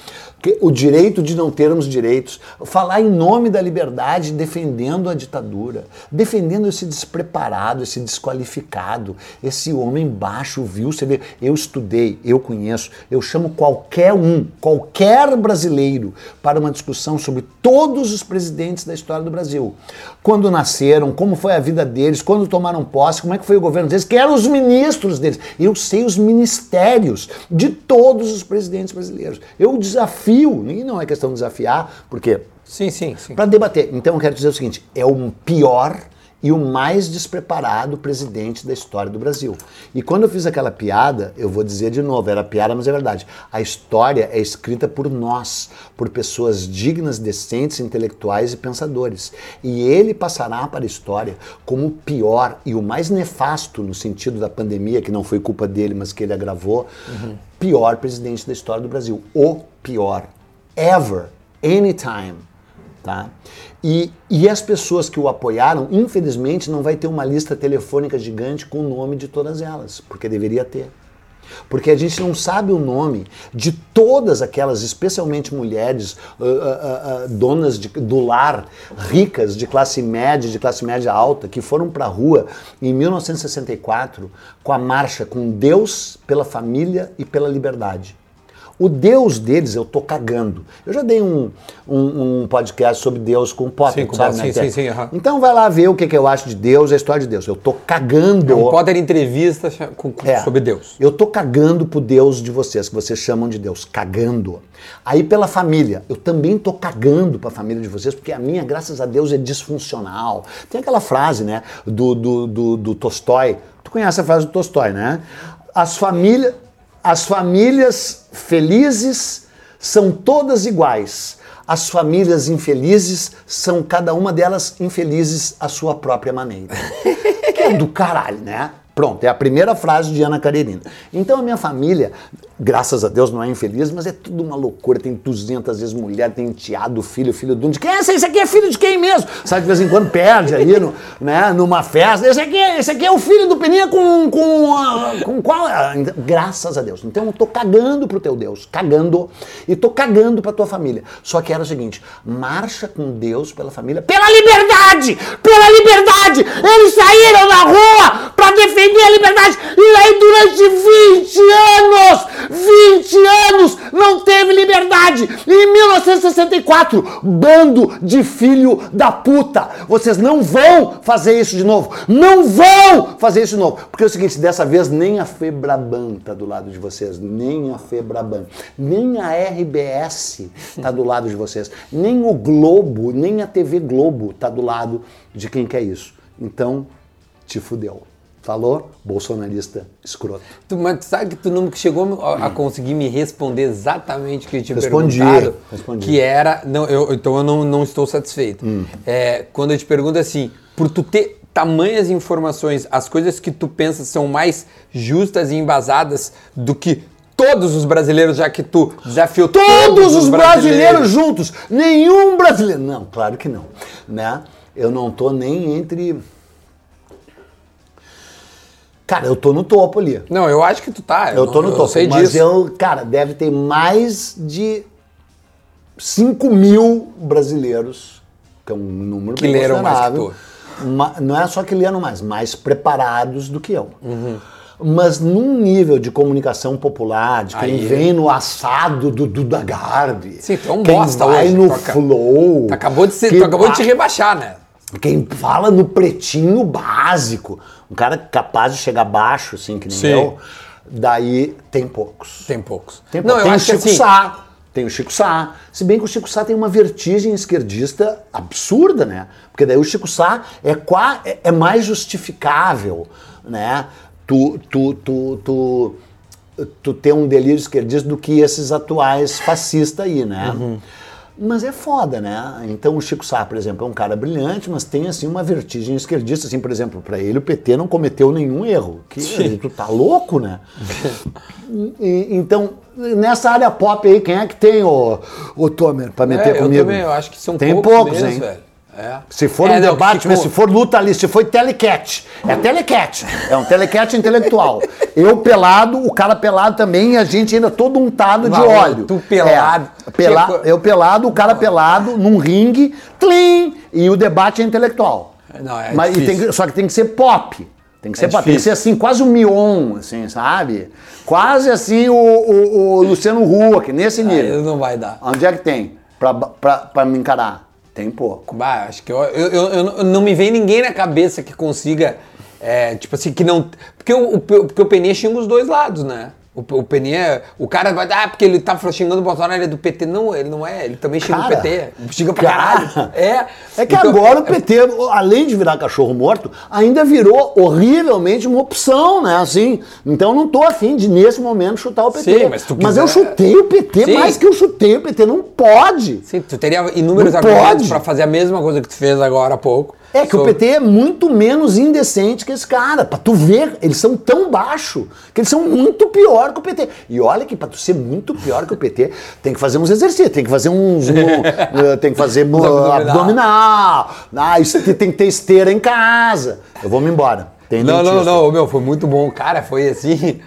o direito de não termos direitos, falar em nome da liberdade, defendendo a ditadura, defendendo esse despreparado, esse desqualificado, esse homem baixo, vil. Você vê, eu estudei, eu conheço, eu chamo qualquer um, qualquer brasileiro, para uma discussão sobre todos os presidentes da história do Brasil. Quando nasceram, como foi a vida deles, quando tomaram posse, como é que foi o governo deles, quem eram os ministros deles. Eu sei os ministérios de todos os presidentes brasileiros. Eu desafio, e não é questão de desafiar, porque Sim, sim, sim. para debater. Então eu quero dizer o seguinte: é o pior e o mais despreparado presidente da história do Brasil. E quando eu fiz aquela piada, eu vou dizer de novo, era piada, mas é verdade. A história é escrita por nós, por pessoas dignas, decentes, intelectuais e pensadores. E ele passará para a história como o pior e o mais nefasto no sentido da pandemia, que não foi culpa dele, mas que ele agravou, pior presidente da história do Brasil. O pior. Ever. Anytime tá? E, e as pessoas que o apoiaram, infelizmente, não vai ter uma lista telefônica gigante com o nome de todas elas, porque deveria ter. Porque a gente não sabe o nome de todas aquelas, especialmente mulheres, ah, ah, ah, donas de- do lar, ricas, de classe média, de classe média alta, que foram para a rua em 1964 com a marcha com Deus pela família e pela liberdade. O Deus deles eu tô cagando. Eu já dei um, um, um podcast sobre Deus com o Potter, Sim, com o sabe? Sim, é? sim, sim, aham. Então vai lá ver o que, que eu acho de Deus, a história de Deus. Eu tô cagando. O Potter entrevista com- com- É. sobre Deus. Eu tô cagando pro Deus de vocês, que vocês chamam de Deus, cagando. Aí pela família, eu também tô cagando pra família de vocês, porque a minha, graças a Deus, é disfuncional. Tem aquela frase, né, do, do, do, do Tolstói. Tu conhece a frase do Tolstói, né? As famílias, as famílias felizes são todas iguais. As famílias infelizes são cada uma delas infelizes à sua própria maneira. <laughs> que é do caralho, né? Pronto, é a primeira frase de Ana Karenina. Então a minha família, graças a Deus, não é infeliz, mas é tudo uma loucura. Tem 200 vezes mulher, tem enteado, filho, filho de um. De quem? Esse, esse aqui é filho de quem mesmo? Sabe, de vez em quando perde aí no, né, numa festa. Esse aqui, esse aqui é o filho do Peninha com, com, com qual? ah, então, Graças a Deus. Então eu tô cagando pro teu Deus, cagando, e tô cagando pra tua família. Só que era o seguinte: marcha com Deus pela família, pela liberdade! Pela liberdade! Eles saíram na rua pra defender a liberdade e aí durante 20 anos, 20 anos não teve liberdade. Em 1964, bando de filho da puta. Vocês não vão fazer isso de novo. Não vão fazer isso de novo. Porque é o seguinte, dessa vez nem a Febraban tá do lado de vocês, nem a Febraban, nem a RBS tá do lado de vocês, nem o Globo, nem a TV Globo tá do lado de quem quer isso. Então, te fudeu. Falou? Bolsonarista escroto. Tu, mas tu sabe que tu não chegou a, a conseguir me responder exatamente o que eu tinha Respondi, perguntado? respondi. Que era. Não, eu, então eu não, não estou satisfeito. Hum. É, quando eu te pergunto assim, por tu ter tamanhas informações, as coisas que tu pensas são mais justas e embasadas do que todos os brasileiros, já que tu desafiou Todos os brasileiros juntos! Nenhum brasileiro. Não, claro que não. Né? Eu não tô nem entre. Cara, eu tô no topo ali. Não, eu acho que tu tá. Eu tô no eu topo. sei mas disso. eu, cara, deve ter mais de 5 mil brasileiros, que é um número Que leram mais que considerável. Ma- não é só que leram mais, mais preparados do que eu. Mas num nível de comunicação popular, de quem Aí- vem no assado do Duda Garbi, Sim, tu é um quem bosta vai hoje. no Tu flow, Tu acabou de, ser, tu acabou de te rebaixar, né? quem fala no pretinho básico, um cara capaz de chegar baixo, assim, que nem Sim. eu, Daí tem poucos. Tem poucos. Tem, não, eu tem acho o Chico assim, Sá, tem o Chico Sá. Se bem que o Chico Sá tem uma vertigem esquerdista absurda, né? Porque daí o Chico Sá é, qua, é, é mais justificável, né? Tu, tu, tu, tu, tu ter um delírio esquerdista do que esses atuais fascistas aí, né? Uhum. Mas é foda, né? Então o Chico Sá, por exemplo, é um cara brilhante, mas tem assim uma vertigem esquerdista, assim, por exemplo, para ele o PT não cometeu nenhum erro. Que tu tá louco, né? E- então, nessa área pop aí, quem é que tem o, o Tomer pra meter é, eu comigo? também, eu acho que são tem poucos, poucos, hein? velho. É. Se for É, um não, debate, mas se for luta ali, se foi telecat, é telecat, é um telecat intelectual. Eu pelado, o cara pelado também, e a gente ainda todo untado de óleo. tu pelado. É, pela- Chico- eu pelado, o cara pelado, num ringue, tlim, e o debate é intelectual. Não, é Mas, tem só que tem que ser pop. Tem que ser É pop, tem que ser assim, quase o Mion, assim, sabe? Quase assim o, o- o Luciano Huck, nesse nível. não vai dar. Onde é que tem pra, pra, pra me encarar? Tem pouco. Bah, acho que eu, eu, eu- eu- não me vem ninguém na cabeça que consiga, é, tipo assim, que não... Porque o, o, porque o Peninha xinga os dois lados, né? O, o Peninha, o cara vai, ah, porque ele tá xingando o Bolsonaro, ele é do PT. Não, ele não é, ele também xinga Cara, o PT. Xinga pra cara, caralho. É. É que Então, agora o PT, além de virar cachorro morto, ainda virou horrivelmente uma opção, né? Assim, então eu não tô afim de, nesse momento, chutar o PT. Sim, mas tu eu chutei o PT, Sim. mais que eu chutei o PT, não pode. Sim, tu teria inúmeros Não argumentos pode. pra fazer a mesma coisa que tu fez agora há pouco. É que o Sobre- PT é muito menos indecente que esse cara. Pra tu ver, eles são tão baixo que eles são muito pior que o PT. E olha que pra tu ser muito pior que o PT, tem que fazer uns exercícios, tem que fazer uns. um, <laughs> eh, tem que fazer abdominal. Ah, isso tem que ter esteira em casa. Eu vou me embora. Tem Não, não, dentista. não, meu, foi muito bom. Cara, foi assim,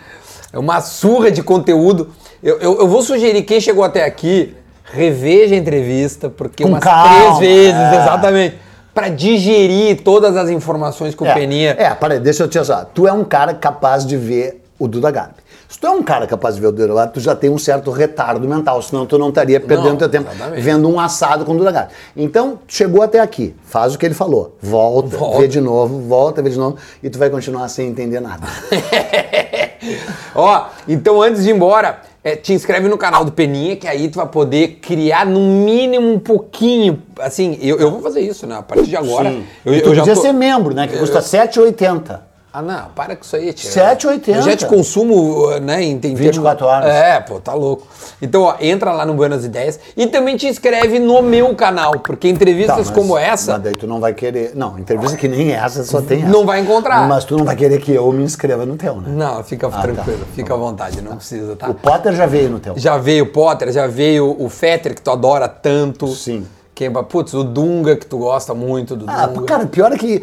é uma surra de conteúdo. Eu, eu, eu vou sugerir, quem chegou até aqui, reveja a entrevista, porque Com umas calma, três vezes, é. exatamente, pra digerir todas as informações que o É, Peninha... É, peraí, deixa eu te ajudar. Tu é um cara capaz de ver o Duda Garbi. Se tu é um cara capaz de ver o Duda Garbi, tu já tem um certo retardo mental, senão tu não estaria perdendo Não, teu tempo exatamente. vendo um assado com o Duda Garbi. Então, chegou até aqui, faz o que ele falou, volta, Volta. vê de novo, volta, vê de novo, e tu vai continuar sem entender nada. <laughs> Ó, então antes de ir embora, é, te inscreve no canal do Peninha, que aí tu vai poder criar no mínimo um pouquinho. Assim, eu, eu vou fazer isso, né? A partir de agora. Sim. Eu, eu já podia tô- ser membro, né? Que custa R$ 7,80. Ah, não, para com isso aí, tia. 7,80. Eu já te consumo, né, em, em 24 horas. É, pô, tá louco. Então, ó, entra lá no Buenas Ideias e também te inscreve no meu canal, porque Tá, entrevistas mas- como essa... Mas daí tu não vai querer. Não, entrevista que nem essa só tem essa. Não vai encontrar. Mas tu não vai querer que eu me inscreva no teu, né? Não, fica tá. tranquilo, fica à vontade, não precisa, tá? O Potter já veio no teu. Já veio o Potter, já veio o Fetter, que tu adora tanto. Sim. Que, putz, o Dunga, que tu gosta muito do Ah, Dunga. cara, pior é que.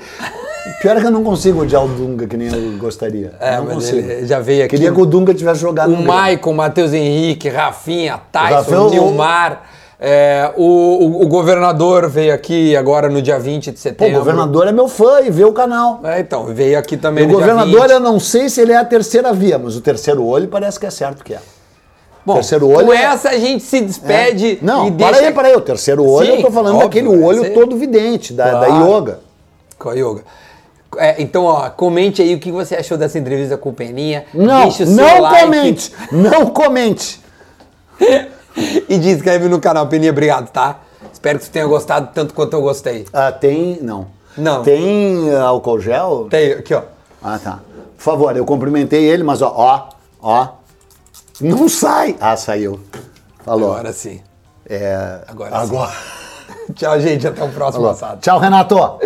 Pior é que eu não consigo odiar o Dunga que nem eu gostaria. É, não mas consigo. ele já veio aqui. Queria que o Dunga tivesse jogado o. Maicon, o Matheus Henrique, Rafinha, Tyson, Nilmar. é, o, o- o governador veio aqui agora no dia 20 de Pô, o setembro. governador é meu fã e vê o canal. É, então, veio aqui também o no governador, dia 20. eu não sei se ele é a terceira via, mas o terceiro olho parece que é certo que é. Bom, terceiro olho com é- essa a gente se despede Não, e para deixa... aí, para aí. O terceiro olho, Sim, eu tô falando óbvio, daquele olho ser- todo vidente, da, da Claro. yoga. Com a yoga. É, então, ó, comente aí o que você achou dessa entrevista com o Peninha. Não, Deixa o seu não like comente, não comente. <laughs> E te inscreve no canal. Peninha, obrigado, tá? Espero que você tenha gostado tanto quanto eu gostei. Ah, tem, não. Não. Tem ah, álcool gel? Tem aqui, ó. Ah, tá. Por favor, eu cumprimentei ele, mas ó, ó, ó. Não sai. Ah, saiu. Falou. Agora sim. É, Agora sim. agora. <laughs> Tchau, gente. Até o próximo Falou. assado. Tchau, Renato.